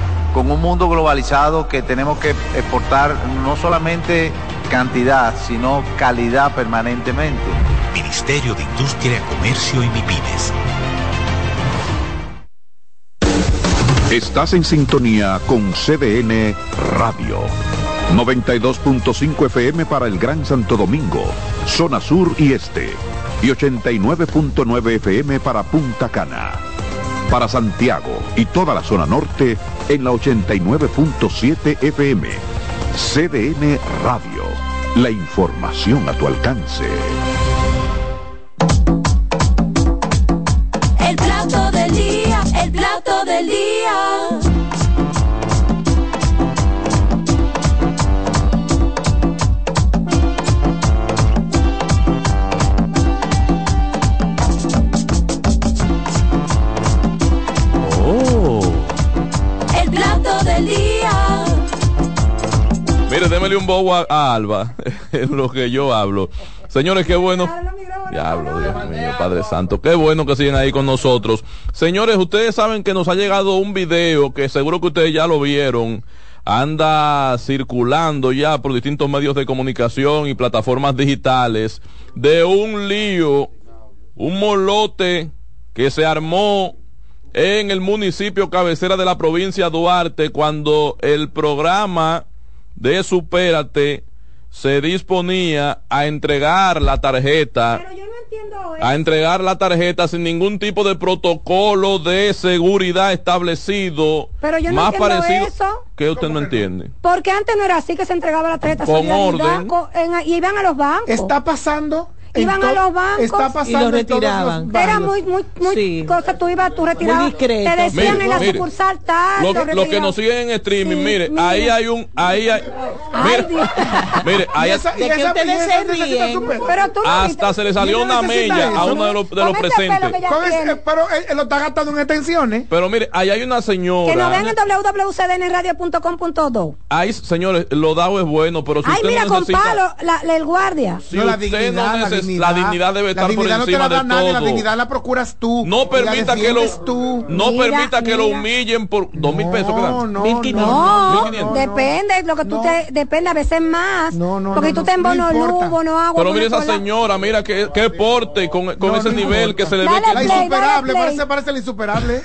con un mundo globalizado que tenemos que exportar no solamente cantidad, sino calidad permanentemente. Ministerio de Industria, Comercio y MIPIMES. Estás en sintonía con CDN Radio. 92.5 FM para el Gran Santo Domingo, zona sur y este. Y 89.9 FM para Punta Cana. Para Santiago y toda la zona norte en la 89.7 FM. CDN Radio. La información a tu alcance. El plato del día, el plato del día. Mire, démele un bobo a, Alba, en lo que yo hablo. Señores, qué bueno. Diablo, Dios mío, Padre Santo. Qué bueno que siguen ahí con nosotros. Señores, ustedes saben que nos ha llegado un video que seguro que ustedes ya lo vieron. Anda circulando ya por distintos medios de comunicación y plataformas digitales de un lío, un molote que se armó en el municipio cabecera de la provincia Duarte cuando el programa de Supérate se disponía a entregar la tarjeta a entregar la tarjeta sin ningún tipo de protocolo de seguridad establecido Pero yo no más entiendo parecido eso. que usted no entiende Porque antes no era así que se entregaba la tarjeta Con orden. en- y iban a los bancos. Está pasando. Iban a los bancos Está pasando en todos los Era muy, muy, muy Sí. cosa. Tú ibas, tú retirabas. Te decían Mire, en la mire. sucursal tal. lo, lo lo que nos siguen en streaming Sí, mire ahí hay un ahí hay mire, mire ahí Y esa- y esa- y Pero tú no hasta se le salió ¿Quién una mella a uno de los, de los presentes ese- pero él, él lo está gastando en extensiones. pero mire ahí hay una señora Que nos vean en www.cdnradio.com.do. Ahí, señores, lo dado es bueno, pero si Ay, usted mira, no con necesita... palo, la, la- el guardia. Si usted no neces- la dignidad debe La estar dignidad por no te encima la da de nadie, todo. La dignidad la procuras tú. No permita que lo tú. no Mira, permita que lo mira. humillen por dos mil pesos. no, No, 1500. depende, lo que tú te, depende a veces más. porque no, tú te en no bono luz, bono agua. Pero mire esa cola. señora, mira qué, qué porte con, con ese nivel que se le ve que La insuperable, parece, parece la insuperable.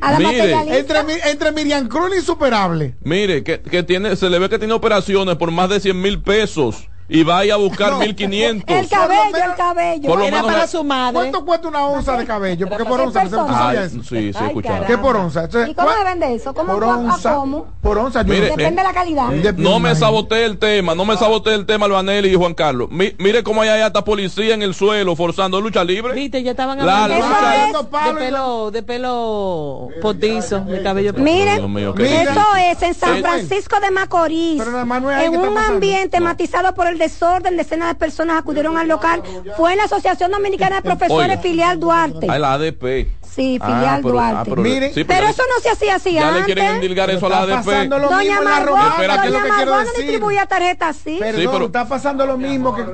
A la Mire. Entre, entre Miriam Cruz insuperable. Mire, que, que tiene, se le ve que tiene operaciones por más de 100 mil pesos y vaya a buscar 1500. El cabello, el cabello. Por lo Era menos para su madre. ¿Cuánto cuesta una onza de cabello? Porque por onza, no sí, sí, escuchaba. ¿Qué por onza? Entonces, ¿Y cómo ¿cuál- se vende eso? ¿Cómo por a- a onza. cómo? Por onza, yo Mire, no- Depende de la calidad. No me saboteé el tema, no me saboteé el tema, Albanelli y Juan Carlos. Mi- mire cómo hay hasta policía en el suelo forzando lucha libre. Viste, ya estaban La hablando lucha- de- Eso es- de pelo, de pelo potizo, de cabello Mira. Eso es en San Eh, Francisco de Macorís. No en un ambiente matizado por el desorden, decenas de personas acudieron al local. Fue en la Asociación Dominicana de Profesores Oiga. Filial Duarte. Hay la ADP. Sí, Ah, Filial pero- Duarte. ah, pero- Mire, sí, Pero ya- eso no se hacía así Ya le antes. quieren endilgar eso a la Está ADP. pasando lo Doña mismo en la Margot, romana, Espera, que es lo Doña que quiero Margot no distribuía tarjetas así. Perdón, Sí, pero- está pasando lo mismo que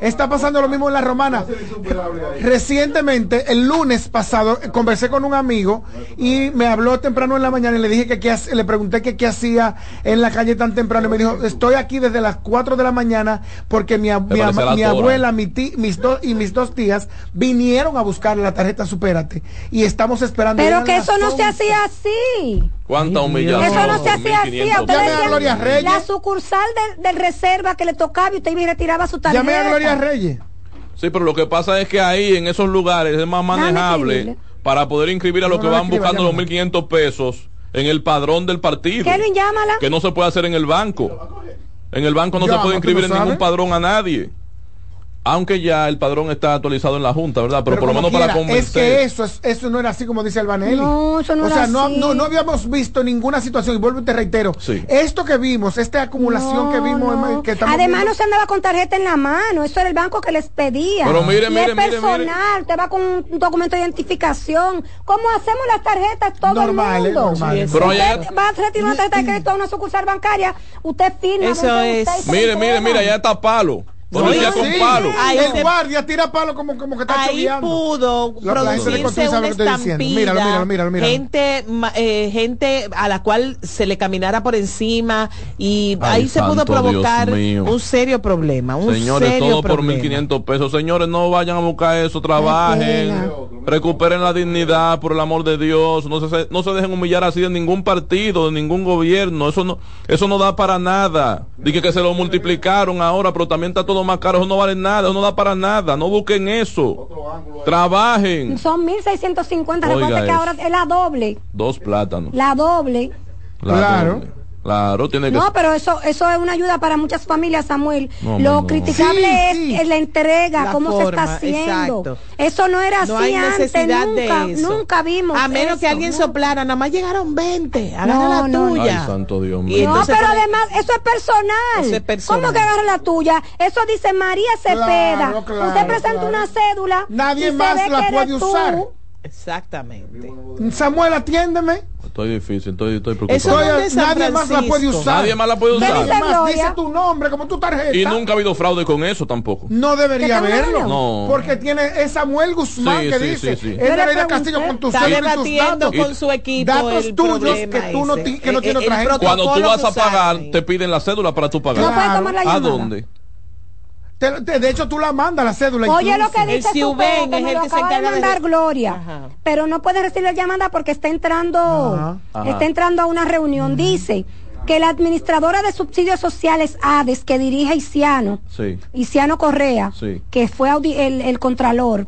está pasando lo mismo en la romana. Recientemente, el lunes pasado, conversé con un amigo y me habló temprano en la mañana y le dije que qué le pregunté que qué hacía en la calle tan temprano y me dijo, estoy aquí desde las 4 de la mañana porque mi, abuela, mi ti- mis dos y mis dos tías vinieron a buscar la tarjeta Supérate y estamos esperando. Pero que eso no se 11. hacía así. ¿Cuánta humillación? Eso no se hacía así. 1500 A usted Llame le a decían Gloria Reyes. La sucursal del, del reserva que le tocaba y usted iba y retiraba su tarjeta. Llamé a Gloria Reyes. Sí, pero lo que pasa es que ahí, en esos lugares, es más manejable para poder inscribir a los No, que no van escriba, buscando los llámala. 1.500 pesos en el padrón del partido. Llámala. Que no se puede hacer en el banco. En el banco no se puede ¿tú inscribir no en ningún padrón a nadie. Aunque ya el padrón está actualizado en la Junta, ¿verdad? Pero, por lo menos para convencer. Es que eso, es- eso no era así como dice Albanelli. No, eso no o era sea, no, así. no, no habíamos visto ninguna situación, y vuelvo y te reitero, Sí. esto que vimos, esta acumulación No, que vimos, no. en- que Además viendo- no se andaba con tarjeta en la mano, eso era el banco que les pedía. Pero mire, y mire, es mire, personal, te va con un documento de identificación. ¿Cómo hacemos las tarjetas todo Normales, el mundo? normales. Pero usted allá- va a retirar una tarjeta de crédito a una sucursal bancaria, usted firma. Eso es. usted Mire, mire, mira, ya está palo. Policía con Sí, palo. Ahí el se- guardia tira palo como, como que está Ahí choviando. pudo La- la producirse sabe una estampida, Míralo, míralo, míralo, míralo. gente, eh, gente a la cual se le caminara por encima y Ay, ahí se pudo provocar un serio problema, un Señores, serio todo por problema. 1.500 pesos. Señores, no vayan a buscar eso, trabajen, recuperen la dignidad, por el amor de Dios. No se, no se dejen humillar así de ningún partido, de ningún gobierno. Eso no, eso no da para nada. Dije que se lo multiplicaron ahora, pero también está todo más caro. Eso no vale nada, eso no da para nada. No busquen eso. Trabajen. Son 1.650, Oiga recuerda que ahora es la doble, Dos plátanos. la doble. La Claro. doble. Claro, tiene que No, pero eso eso es una ayuda para muchas familias, Samuel. No, Lo no, no. criticable Sí, es, sí. es la entrega, La cómo se está haciendo. exacto. Eso no era No así hay antes, nunca, de eso. nunca vimos. A menos que alguien no. soplara, nada más llegaron 20, hagan No, la no, tuya. Ay, santo Dios mío. Y No, entonces pero además eso es personal. Eso es personal. ¿Cómo que agarra la tuya? Eso dice María Cepeda. Claro, claro, Usted presenta claro. una cédula. Nadie y se más ve la que puede eres tú. Exactamente. Samuel, atiéndeme. Estoy difícil, estoy, estoy preocupado. Eso no es de San nadie más la puede usar. Nadie más la puede usar. Nadie Dice tu nombre como tu tarjeta. Y nunca ha habido fraude con eso tampoco. No debería ¿Qué te haberlo. No. Porque tiene es Samuel Guzmán Sí, que sí, dice. sí, sí. Es Nereida. Castillo con tus Está cédula y tus debatiendo datos. con su equipo Datos el tuyos que tú no, que no Eh, tiene el otra gente. Cuando tú vas a pagar, te piden la cédula para tú pagar. No puedes tomar la ¿A dónde? Te- te- de hecho, tú la mandas la cédula. Oye lo incluso. que dice El que es me el lo que se acaba de encarga de- mandar Gloria, Ajá. pero no puede recibir llamada porque está entrando, Ajá. Ajá. está entrando a una reunión. Dice que la administradora de subsidios sociales ADES que dirige Isiano, Sí. Isiano Correa, Sí. que fue el, el contralor.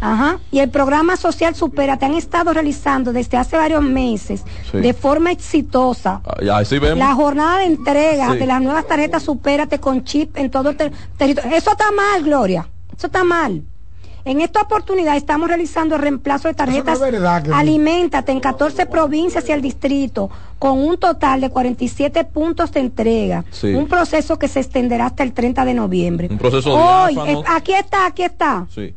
Ajá. Y el programa social Supérate han estado realizando desde hace varios meses Sí. de forma exitosa vemos. la jornada de entrega de las nuevas tarjetas Supérate con chip en todo el ter- territorio. Eso está mal, Gloria. Eso está mal. En esta oportunidad estamos realizando el reemplazo de tarjetas no es verdad, Gloria. Aliméntate en 14 provincias y el distrito con un total de 47 puntos de entrega. Sí. Un proceso que se extenderá hasta el 30 de noviembre. Un proceso Hoy, es- aquí está, aquí está Sí.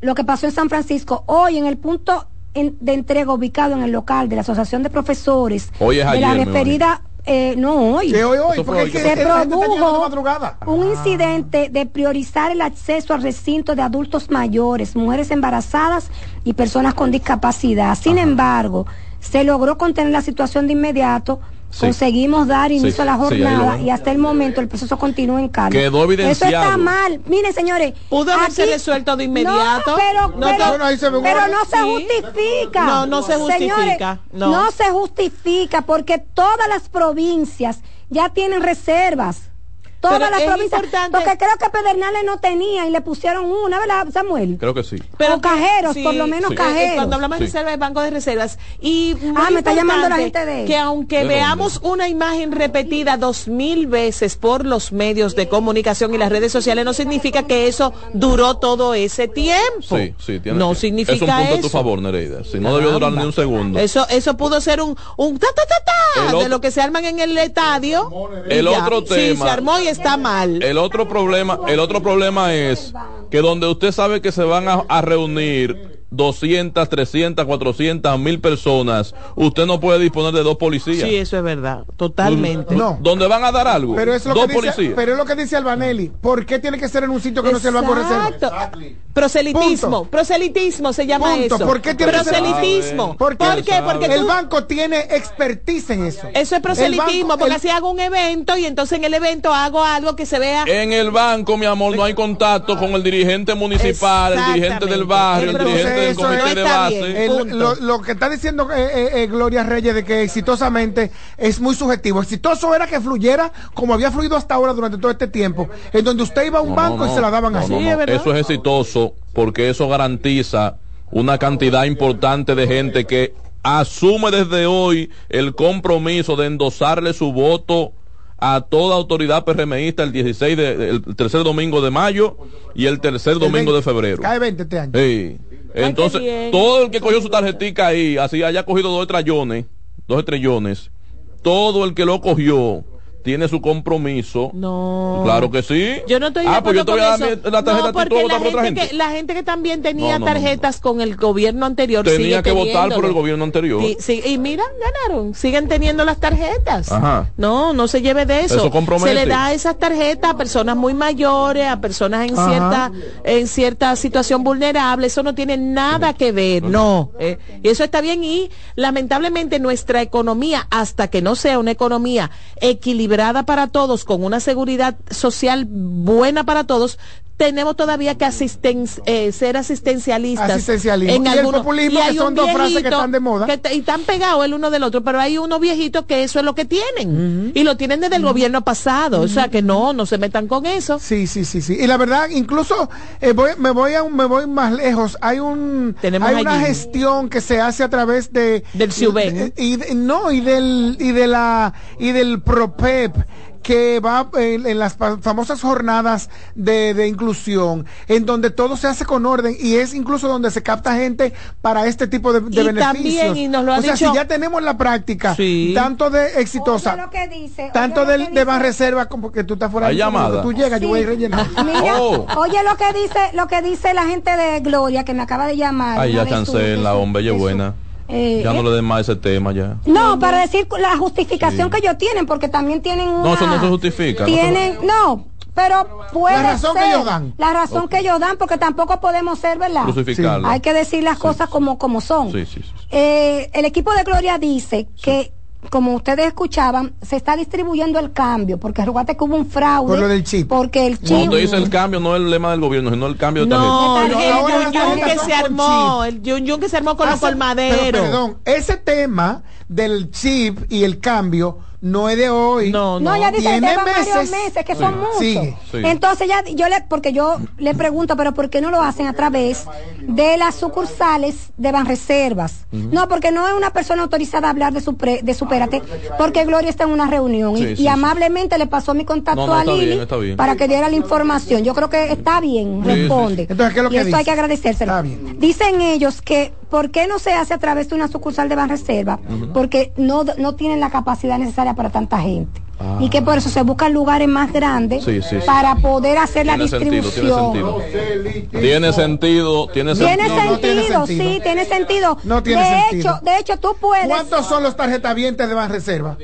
lo que pasó en San Francisco. Hoy en el punto en- de entrega ubicado en el local de la Asociación de Profesores Hoy es de la ayer, referida, eh, no hoy. Sí, hoy, hoy, porque hoy es que que se produjo madrugada. un incidente de priorizar el acceso al recinto de adultos mayores, mujeres embarazadas y personas con discapacidad. Sin embargo, se logró contener la situación de inmediato. Sí. Conseguimos dar Sí, inicio a la jornada y hasta el momento el proceso continúa en calma. Quedó Eso evidenciado. está mal. Miren, señores. Pudo haberse aquí- resuelto de inmediato. No, pero, No, pero, bueno, ahí se pero no justifica. No, no se Señores, justifica, no. no se justifica porque todas las provincias ya tienen reservas. Todas Pero las es provincias. importante- Porque creo que Pedernales no tenía y le pusieron una, ¿verdad, Samuel? Creo que sí. O cajeros, por lo menos Sí. Cajeros. Cuando hablamos de Sí. reserva, es banco de reservas. Y Ah, me está llamando la gente de- Que aunque ¿De veamos una imagen repetida dos mil veces por los medios de comunicación y las redes sociales, no significa que eso duró todo ese tiempo. Sí, sí. Tiene, no es significa un punto a tu eso. favor, Nereida. Si no debió durar ni un segundo. Eso, eso pudo ser un, un ta, ta, ta, ta, de otro- lo que se arman en el estadio. El otro Sí, tema- se armó y está mal. El otro problema, el otro problema es que donde usted sabe que se van a, a reunir 200, 300, 400, 1000 personas, usted no puede disponer de dos policías. Sí, eso es verdad, totalmente. No. ¿Dónde van a dar algo? Pero es lo dos que dice, policías. pero es lo que dice Albanelli. ¿Por qué tiene que ser en un sitio que no sea el banco de reserva? Exacto. Proselitismo, Punto. proselitismo se llama Punto. eso. ¿Por qué tiene que ser- proselitismo? ¿Por qué? ¿Por qué? Porque el tú- banco tiene expertise en eso. eso es proselitismo, El banco- porque el- así hago un evento y entonces en el evento hago algo que se vea. En el banco, mi amor, no hay contacto con el dirigente municipal, el dirigente del barrio, el dirigente eso comité de base. El- lo, lo que está diciendo eh, eh, eh, Gloria Reyes de que exitosamente es muy subjetivo. Exitoso era que fluyera como había fluido hasta ahora durante todo este tiempo, en donde usted iba a un No, banco no, y se la daban no, así. no, no. Eso es exitoso porque eso garantiza una cantidad importante de gente que asume desde hoy el compromiso de endosarle su voto a toda autoridad PRMista el 16 de, el tercer domingo de mayo y el tercer domingo de febrero. Cae 20 este año. Sí. Entonces, todo el que cogió su tarjetica ahí, así haya cogido dos estrellones, dos estrellones, todo el que lo cogió tiene su compromiso. No. Claro que sí. Yo no estoy Ah, pues yo te voy acuerdo a dar con mi- eso. la tarjeta no, tú porque la gente, gente. que, la gente que también tenía No, no, no, tarjetas con el gobierno anterior Tenía sigue que votar por el gobierno anterior. Sí, sí, y mira, ganaron. Siguen teniendo las tarjetas. Ajá. No, no se lleve de eso. Eso compromete. Se le da esas tarjetas a personas muy mayores, a personas en Ajá. cierta en cierta situación vulnerable. Eso no tiene nada que ver. No. Eh, y eso está bien. Y lamentablemente nuestra economía, hasta que no sea una economía equilibrada para todos, con una seguridad social buena para todos, tenemos todavía que asisten, eh, ser asistencialistas. Asistencialismo. Y el populismo, que hay son dos frases que están de moda. que y están pegados el uno del otro, pero hay unos viejitos que eso es lo que tienen. Y lo tienen desde el gobierno pasado. O sea que no, no se metan con eso. Sí, sí, sí, sí. Y la verdad, incluso eh, voy, me voy a un- me voy más lejos. Hay un Tenemos hay una gestión que se hace a través de Del Ciuben. y de- no y del y de la y del Propep que va en, en las fa- famosas jornadas de, de inclusión, en donde todo se hace con orden y es incluso donde se capta gente para este tipo de, de Y beneficios. también, y nos lo ha o sea, dicho- si ya tenemos la práctica, Sí. tanto de exitosa, Oye lo que dice, tanto que de Ban Reserva como que tú estás fuera de llamada. Tú llegas, yo voy a ir rellenando. Mira, Oh. oye lo que dice, lo que dice la gente de Gloria que me acaba de llamar. Ay, ya de sus- cansé de la su- eh, Ya no eh, le den más ese tema ya. No, para decir la justificación Sí. que ellos tienen, porque también tienen una. No, eso no se justifica. Tienen, no, pero puede La razón que ser ellos dan. La razón que ellos dan, porque tampoco podemos ser, ¿verdad? Crucificarlo. Hay que decir las cosas como, como son. Sí, sí, sí. Eh, el equipo de Gloria dice que, como ustedes escuchaban, se está distribuyendo el cambio, porque recuerda que hubo un fraude. Por lo del chip. Porque el chip. Cuando dice el cambio, no es el lema del gobierno, sino el cambio de No, tarjeta. el yun que se armó, el yun yun que se armó con los Hace- colmaderos. Pero, perdón, ese tema del chip y el cambio no es de hoy. No, No, ya dice Tiene llevan varios meses. meses, que Sí. son muchos. Sigue. Sí. Entonces ya yo le porque yo le pregunto, pero ¿por qué no lo hacen a través de las sucursales de Banreservas? No, porque no es una persona autorizada a hablar de su de supérate, porque Gloria está en una reunión Sí, y, sí, y sí. amablemente le pasó mi contacto No, no, a está Lili bien, está bien. para que diera la información. Yo creo que está bien, Sí, sí, responde. sí. Entonces, ¿qué es lo y que eso dice? hay que agradecérselo. Está bien. Dicen ellos que ¿por qué no se hace a través de una sucursal de Banreserva? Porque no, no tienen la capacidad necesaria para tanta gente. Ah. Y que por eso se buscan lugares más grandes Sí, sí, sí. para poder hacer la Tiene sentido, tiene distribución. sentido. Tiene sentido, tiene Tiene sentido. No, no tiene sentido, sí, tiene sentido. No tiene de sentido. hecho, de hecho tú puedes. ¿Cuántos son los tarjetavientes de Banreserva?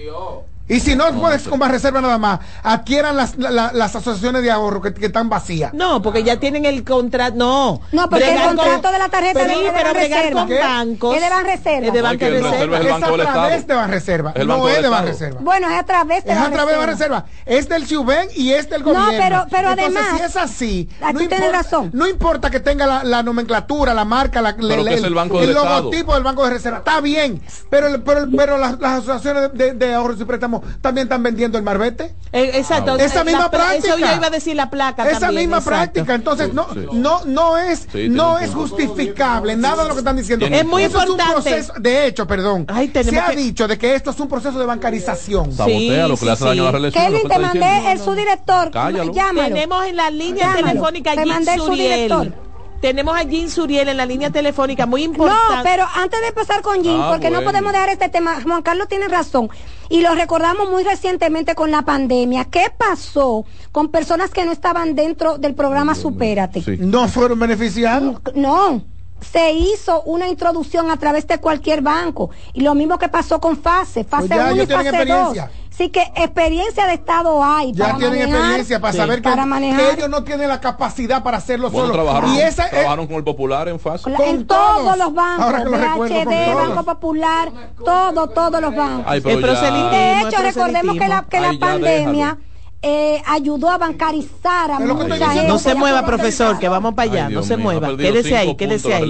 Y si no, puedes con Banreserva nada más, adquieran las, la- la- las asociaciones de ahorro que, que están vacías. No, porque ya tienen el contrato. No. No, porque el Bregar con- contrato de la tarjeta Pero, es de pero Banreserva. con ¿Qué? bancos. Es de Banreserva. Es de No, el Banreserva. Es el es a través de Banreserva, Es el no es de. Banreserva. Bueno, es a través de Es a través de Banreserva. Es del Ciuben y es del No, gobierno. pero- pero Entonces, además- si es así, tú tienes importa, razón. no importa que tenga la, la nomenclatura, la marca, la, Pero es el Banco Estado. logotipo del Banco de Reserva. Está bien, pero, el- pero, el- pero las, las asociaciones de, de ahorros y préstamos también están vendiendo el marbete. Eh, exacto. Esa La misma práctica. Eso yo iba a decir la placa. Esa también, misma exacto. práctica, entonces no, Sí. no, no es, Sí, no es justificable nada de lo que están diciendo. Es muy Eso importante. un proceso, de hecho, perdón, Ay, se ha dicho de que esto es un proceso de bancarización. Sabotea lo que Sí, le hace sí, daño a la que te mandé el subdirector. Cállalo. Llámalo. Tenemos en la línea telefónica Te mandé el subdirector. Tenemos a Jean Suriel en la línea telefónica, muy No, importante. pero antes de empezar con Jim, Ah, porque no podemos dejar este tema, Juan Carlos tiene razón, y lo recordamos muy recientemente con la pandemia. ¿Qué pasó con personas que no estaban dentro del programa Supérate? Sí. No fueron beneficiados. No, se hizo una introducción a través de cualquier banco. Y lo mismo que pasó con FASE, FASE Pues ya 1 y ellos tienen FASE 2. Experiencia. Sí que experiencia de Estado hay. Ya para tienen manejar- experiencia para Sí. saber que, Para que ellos no tienen la capacidad para hacerlo Bueno, solo. trabajaron, Y esa es- trabajaron con el popular en fase. Con en todos. todos los bancos, Ahora que lo BHD, todos. Banco Popular, todo, todos los bancos. Ay, pero El ya-. De hecho, recordemos que la, que la pandemia déjalo. Eh, ayudó a bancarizar a mucha gente. No se mueva, profesor, que vamos para allá. Ay, no se mío, mueva. Quédese ahí, quédese ahí.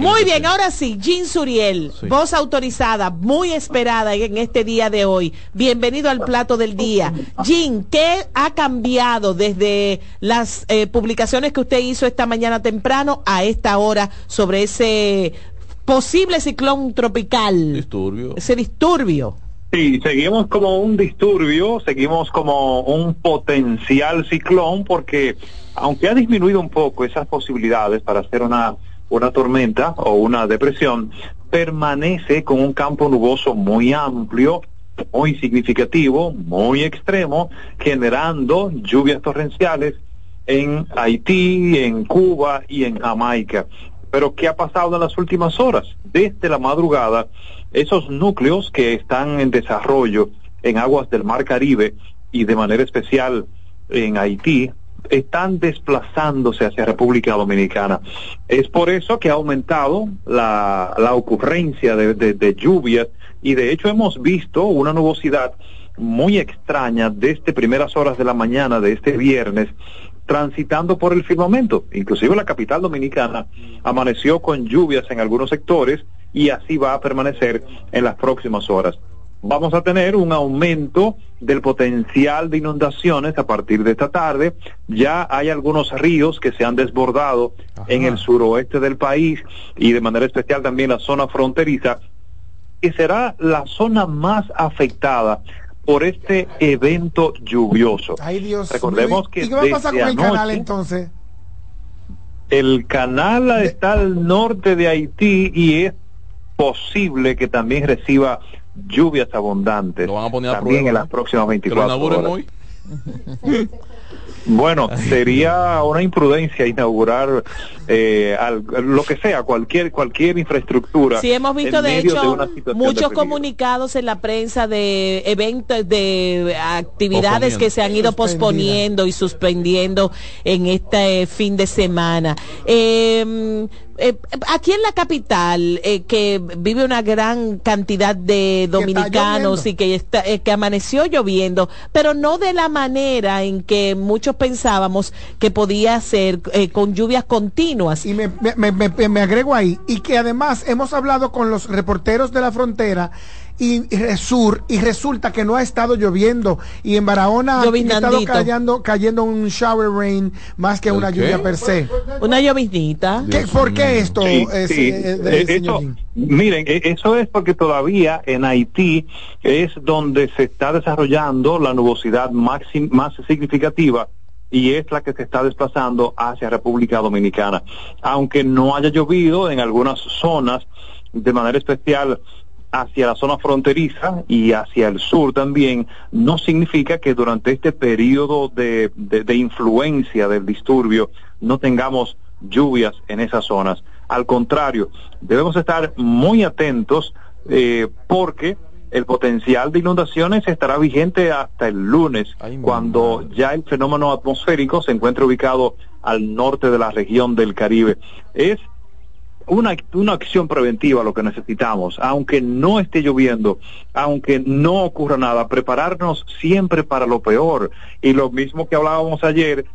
Muy en bien, este ahora sí, Jean Suriel, Sí. voz autorizada, muy esperada en este día de hoy. Bienvenido al plato del día. Jean, ¿qué ha cambiado desde las eh, publicaciones que usted hizo esta mañana temprano a esta hora sobre ese posible ciclón tropical? Disturbio. Ese disturbio. Sí, seguimos como un disturbio, seguimos como un potencial ciclón, porque aunque ha disminuido un poco esas posibilidades para hacer una, una tormenta o una depresión, permanece con un campo nuboso muy amplio, muy significativo, muy extremo, generando lluvias torrenciales en Haití, en Cuba y en Jamaica. Pero ¿qué ha pasado en las últimas horas? Desde la madrugada, esos núcleos que están en desarrollo en aguas del Mar Caribe y de manera especial en Haití, están desplazándose hacia República Dominicana. Es por eso que ha aumentado la, la ocurrencia de, de- de lluvias y de hecho hemos visto una nubosidad muy extraña desde primeras horas de la mañana de este viernes transitando por el firmamento. Inclusive la capital dominicana amaneció con lluvias en algunos sectores y así va a permanecer en las próximas horas. Vamos a tener un aumento del potencial de inundaciones a partir de esta tarde. Ya hay algunos ríos que se han desbordado en el suroeste del país y de manera especial también la zona fronteriza, que será la zona más afectada por este evento lluvioso. Ay, Dios Recordemos que ¿Y qué va a pasar con el canal anoche- entonces? El canal está al norte de Haití y es posible que también reciba lluvias abundantes a poner a también prueba, en las próximas Que lo 24 inauguren horas. hoy. Bueno, sería una imprudencia inaugurar eh, al- lo que sea, cualquier cualquier infraestructura. Sí, hemos visto de hecho de muchos comunicados en la prensa de eventos, de actividades que se han ido posponiendo y suspendiendo en este fin de semana. Eh, eh, aquí en la capital, eh, que vive una gran cantidad de dominicanos y que, está, eh, que amaneció lloviendo, pero no de la manera en que muchos pensábamos que podía ser con lluvias continuas. Y me, me- me- me- me agrego ahí, y que además hemos hablado con los reporteros de la frontera y y sur y resulta que no ha estado lloviendo y en Barahona ha estado cayendo, cayendo un shower rain más que una qué? lluvia per se. Una lloviznita. ¿Qué- ¿Por qué esto, Sí, eh, sí, eh, eh, eso- miren, eso es porque todavía en Haití es donde se está desarrollando la nubosidad máxim- más significativa y es la que se está desplazando hacia República Dominicana. Aunque no haya llovido en algunas zonas, de manera especial hacia la zona fronteriza y hacia el sur también, no significa que durante este periodo de, de- de influencia del disturbio no tengamos lluvias en esas zonas. Al contrario, debemos estar muy atentos eh, porque el potencial de inundaciones estará vigente hasta el lunes, cuando ya el fenómeno atmosférico se encuentra ubicado al norte de la región del Caribe. Es una, una acción preventiva lo que necesitamos, aunque no esté lloviendo, aunque no ocurra nada, prepararnos siempre para lo peor. Y lo mismo que hablábamos ayer,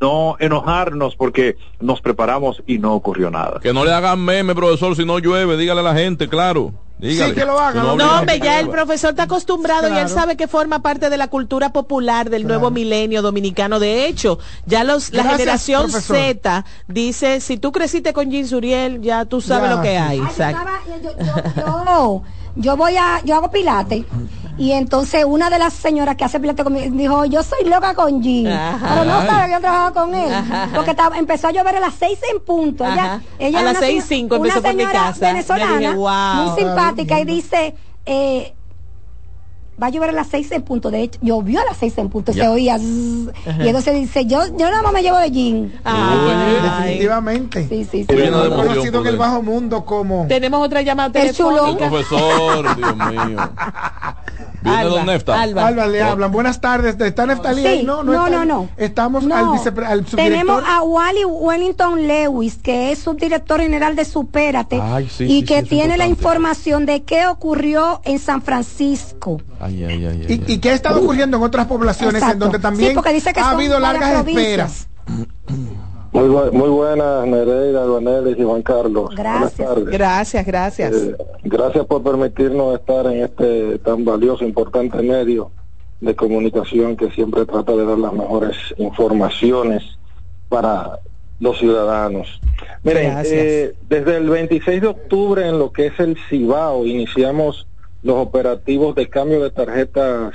no enojarnos porque nos preparamos y no ocurrió nada. Que no le hagan meme, profesor, si no llueve, dígale a la gente, claro. Dígale. que lo hagan. No, obligan hombre, ya el profesor está acostumbrado y él sabe que forma parte de la cultura popular del nuevo milenio dominicano. De hecho, ya los, la Gracias, generación profesor. Z dice, si tú creciste con Jean Suriel, ya tú sabes Ya. lo que hay. Ay, yo Exacto. estaba- yo, yo- yo- yo voy a, yo hago pilates y entonces una de las señoras que hace pilates conmigo dijo, yo soy loca con Jean, Ajá. pero no sabe que yo trabajaba con él, Ajá. porque estaba- empezó a llover a las seis en punto. Ella, A las una seis señora- cinco empezó una por mi casa. venezolana, Yo dije, wow. muy simpática y dice, eh, va a llover a las seis en punto. De hecho, llovió a las seis en punto, se oía. y entonces dice, yo, yo nada más me llevo de Jean. Definitivamente. Sí, sí, sí. Emoción conocido en el bajo mundo como Tenemos otra llamada El chulón. Profesor, Dios mío. Viene Alba, Don Nefta. Alba. Alba le hablan. Buenas tardes. ¿Está Neftalí ahí? Sí, No, no, está- no, no. Estamos No, al, al Tenemos a Wally Wellington Lewis, que es subdirector general de Supérate Ay, sí, y sí, que tiene la información de qué ocurrió en San Francisco. Ay, ay, ay, ay, ¿Y, y qué ha estado ocurriendo en otras poblaciones en donde también Sí, porque dice que ha habido largas provincias. esperas? Muy, bu- muy buenas, Nereida, y Juan Carlos. Gracias. Gracias, gracias. Eh, gracias por permitirnos estar en este tan valioso, importante medio de comunicación que siempre trata de dar las mejores informaciones para los ciudadanos. Miren, eh, desde el 26 de octubre en lo que es el Cibao iniciamos los operativos de cambio de tarjetas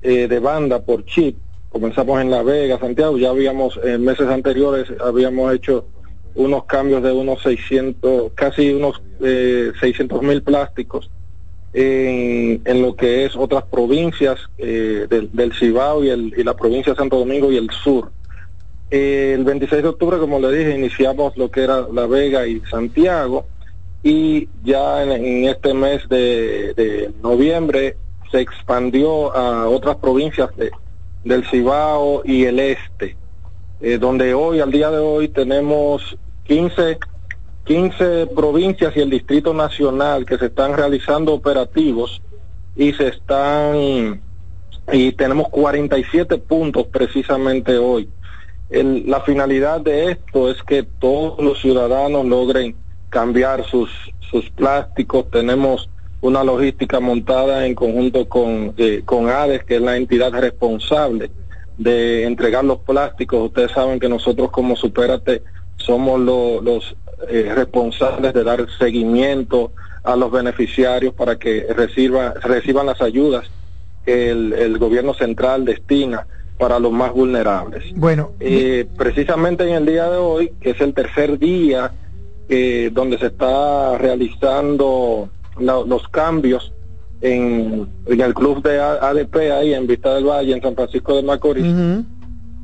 eh, de banda por chip. Comenzamos en La Vega, Santiago, ya habíamos en meses anteriores habíamos hecho unos cambios de unos 600, casi unos eh, 600 mil plásticos en, en lo que es otras provincias eh, del, Cibao y, el, y la provincia de Santo Domingo y el sur. El 26 de octubre, como le dije, iniciamos lo que era La Vega y Santiago y ya en, en este mes de, de noviembre se expandió a otras provincias de- del Cibao y el este, eh, donde hoy, al día de hoy, tenemos 15 15 provincias y el Distrito Nacional que se están realizando operativos y se están y tenemos 47 puntos precisamente hoy. La finalidad de esto es que todos los ciudadanos logren cambiar sus, sus plásticos. Tenemos una logística montada en conjunto con, eh, con ADES, que es la entidad responsable de entregar los plásticos. Ustedes saben que nosotros como Supérate somos lo- los eh, responsables de dar seguimiento a los beneficiarios para que reciba, reciban las ayudas que el, el gobierno central destina para los más vulnerables. Bueno, Eh, precisamente en el día de hoy, que es el tercer día eh, donde se está realizando los cambios en, en el club de ADP ahí en Vista del Valle, en San Francisco de Macorís,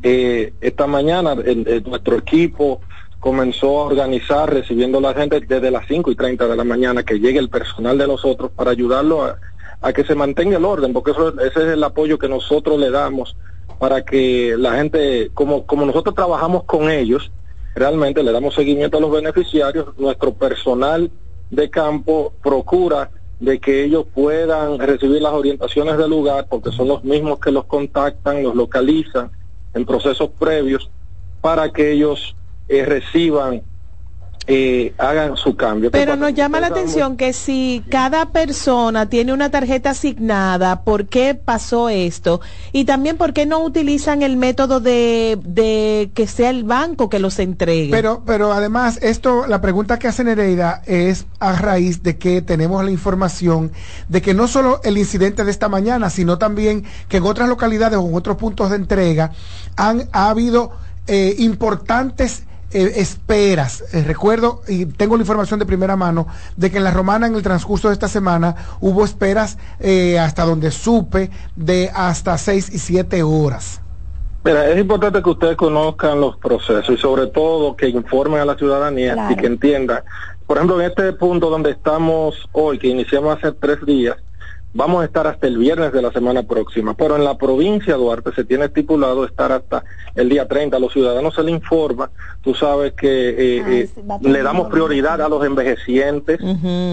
eh, esta mañana el- el- nuestro equipo comenzó a organizar recibiendo a la gente desde las 5 y 30 de la mañana que llegue el personal de nosotros para ayudarlo a, a que se mantenga el orden, porque eso, ese es el apoyo que nosotros le damos para que la gente, como, como nosotros trabajamos con ellos, realmente le damos seguimiento a los beneficiarios, nuestro personal de campo procura de que ellos puedan recibir las orientaciones del lugar, porque son los mismos que los contactan, los localizan en procesos previos, para que ellos eh, reciban, eh, hagan su cambio. ¿Qué Pero nos llama la atención que si cada persona tiene una tarjeta asignada, ¿por qué pasó esto? Y también, ¿por qué no utilizan el método de, de que sea el banco que los entregue? Pero, pero además, esto, la pregunta que hace Nereida es a raíz de que tenemos la información de que no solo el incidente de esta mañana, sino también que en otras localidades o en otros puntos de entrega han ha habido eh, importantes eh, esperas. Eh, recuerdo y tengo la información de primera mano de que en la romana en el transcurso de esta semana hubo esperas eh, hasta donde supe de hasta seis y siete horas. Mira, es importante que ustedes conozcan los procesos y sobre todo que informen a la ciudadanía Claro. y que entiendan. Por ejemplo, en este punto donde estamos hoy, que iniciamos hace tres días, vamos a estar hasta el viernes de la semana próxima. Pero en la provincia de Duarte se tiene estipulado estar hasta el día 30. A los ciudadanos se les informa. Tú sabes que eh, eh, le damos prioridad a los envejecientes,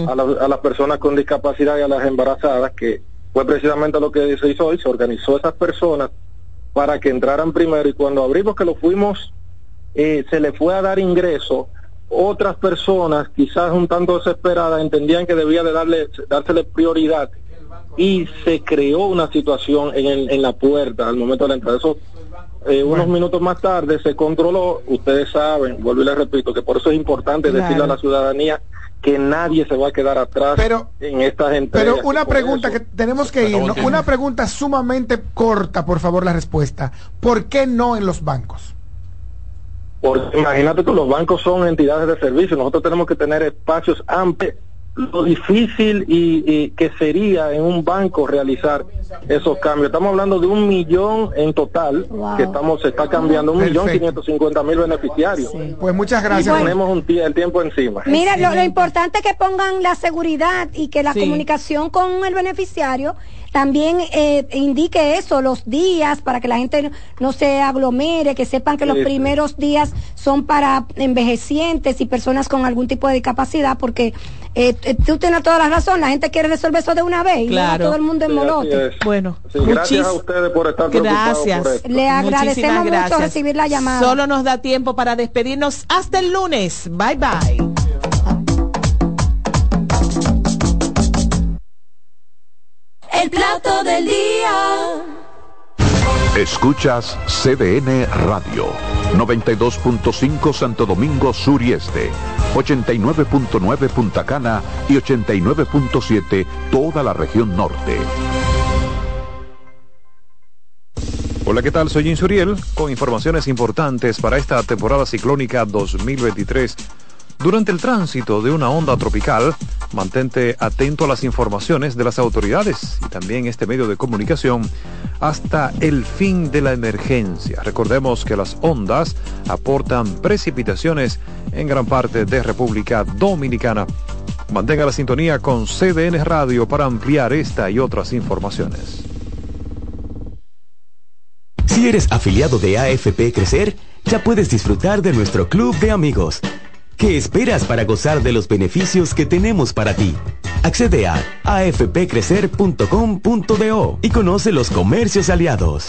a, las- a las personas con discapacidad y a las embarazadas, que fue precisamente lo que se hizo hoy. Se organizó esas personas para que entraran primero y cuando abrimos que lo fuimos, eh, se le fue a dar ingreso, otras personas, quizás un tanto desesperadas, entendían que debía de darle, dársele prioridad y se creó una situación en, el- en la puerta al momento de la entrada. Eso, eh, unos minutos más tarde se controló, ustedes saben, vuelvo y les repito, que por eso es importante Claro. decirle a la ciudadanía que nadie se va a quedar atrás en estas entregas. Pero una pregunta eso- que tenemos que ir, ¿no? una pregunta sumamente corta, por favor, la respuesta. ¿Por qué no en los bancos? Porque imagínate que los bancos son entidades de servicio, nosotros tenemos que tener espacios amplios. Lo difícil y, y que sería en un banco realizar esos cambios. Estamos hablando de un millón en total que estamos se está cambiando, un millón quinientos cincuenta mil beneficiarios. Pues muchas Y gracias. tenemos un el tiempo encima. Mira, lo, lo importante es que pongan la seguridad y que la Sí. comunicación con el beneficiario también eh, indique eso, los días, para que la gente no- se aglomere, que sepan que los Sí, primeros días son para envejecientes y personas con algún tipo de discapacidad, porque eh, eh, tú tienes toda la razón, la gente quiere resolver eso de una vez y deja a todo el mundo en Sí, molote. Bueno, Sí, gracias a ustedes por estar preocupados por Gracias. esto. Le agradecemos mucho recibir la llamada. Solo nos da tiempo para despedirnos hasta el lunes. Bye bye. El plato del día. Escuchas CDN Radio, 92.5 Santo Domingo Sur y Este, 89.9 Punta Cana y 89.7 toda la región norte. Hola, ¿qué tal? Soy Insuriel con informaciones importantes para esta temporada ciclónica 2023. Durante el tránsito de una onda tropical, mantente atento a las informaciones de las autoridades y también este medio de comunicación hasta el fin de la emergencia. Recordemos que las ondas aportan precipitaciones en gran parte de República Dominicana. Mantenga la sintonía con CDN Radio para ampliar esta y otras informaciones. Si eres afiliado de AFP Crecer, ya puedes disfrutar de nuestro club de amigos. ¿Qué esperas para gozar de los beneficios que tenemos para ti? Accede a afpcrecer.com.do y conoce los comercios aliados.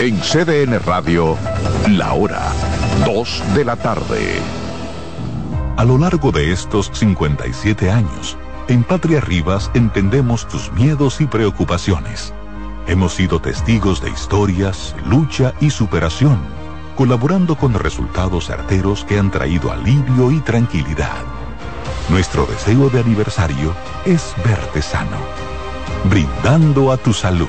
En CDN Radio, la hora 2 de la tarde. A lo largo de estos 57 años, en Patria Rivas entendemos tus miedos y preocupaciones. Hemos sido testigos de historias, lucha y superación, colaborando con resultados certeros que han traído alivio y tranquilidad. Nuestro deseo de aniversario es verte sano, brindando a tu salud.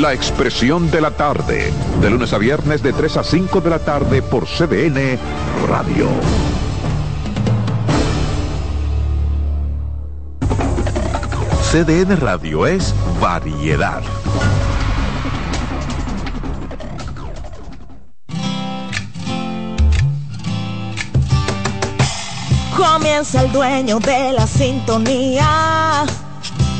La Expresión de la Tarde, de lunes a viernes de 3 a 5 de la tarde por CDN Radio. CDN Radio es variedad. Comienza el dueño de la sintonía.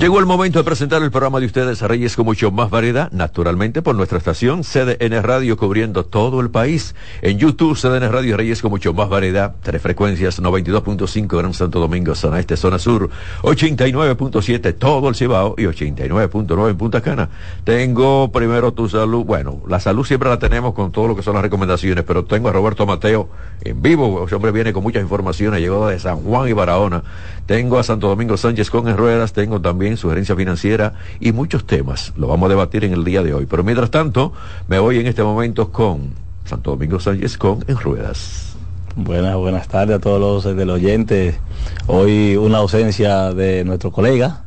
Llegó el momento de presentar el programa de ustedes a Reyes con mucho más variedad, naturalmente por nuestra estación CDN Radio cubriendo todo el país. En YouTube CDN Radio Reyes con mucho más variedad, tres frecuencias 92.5 Gran Santo Domingo, zona este, zona sur, 89.7 todo el Cibao y 89.9 en Punta Cana. Tengo primero tu salud, bueno, la salud siempre la tenemos con todo lo que son las recomendaciones, pero tengo a Roberto Mateo en vivo, ese hombre viene con muchas informaciones, llegó de San Juan y Barahona. Tengo a Santo Domingo Sánchez con en ruedas, tengo también sugerencia financiera y muchos temas. Lo vamos a debatir en el día de hoy. Pero mientras tanto, me voy en este momento con Santo Domingo Sánchez con En Ruedas. Buenas, buenas tardes a todos los del oyente. Hoy una ausencia de nuestro colega,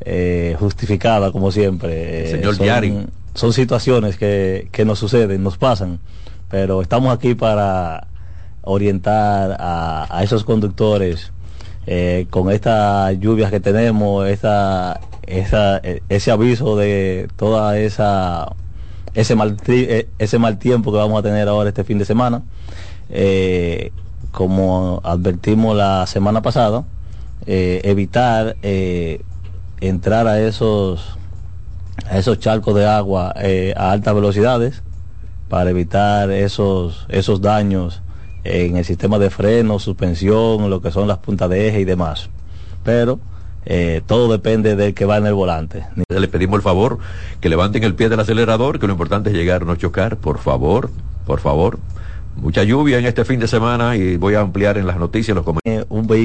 eh, justificada como siempre. Señor son, Yari. Son situaciones que, que nos suceden, nos pasan, pero estamos aquí para orientar a, a esos conductores eh, con estas lluvias que tenemos, esa, esa, eh, ese aviso de toda esa ese mal, eh, ese mal tiempo que vamos a tener ahora este fin de semana. Eh, como advertimos la semana pasada, eh, evitar eh, entrar a esos a esos charcos de agua a altas velocidades para evitar esos esos daños en el sistema de freno, suspensión, lo que son las puntas de eje y demás. Pero eh, todo depende del que va en el volante. Le pedimos el favor que levanten el pie del acelerador, que lo importante es llegar, no chocar, por favor, por favor. Mucha lluvia en este fin de semana y voy a ampliar en las noticias los comentarios. un vehículo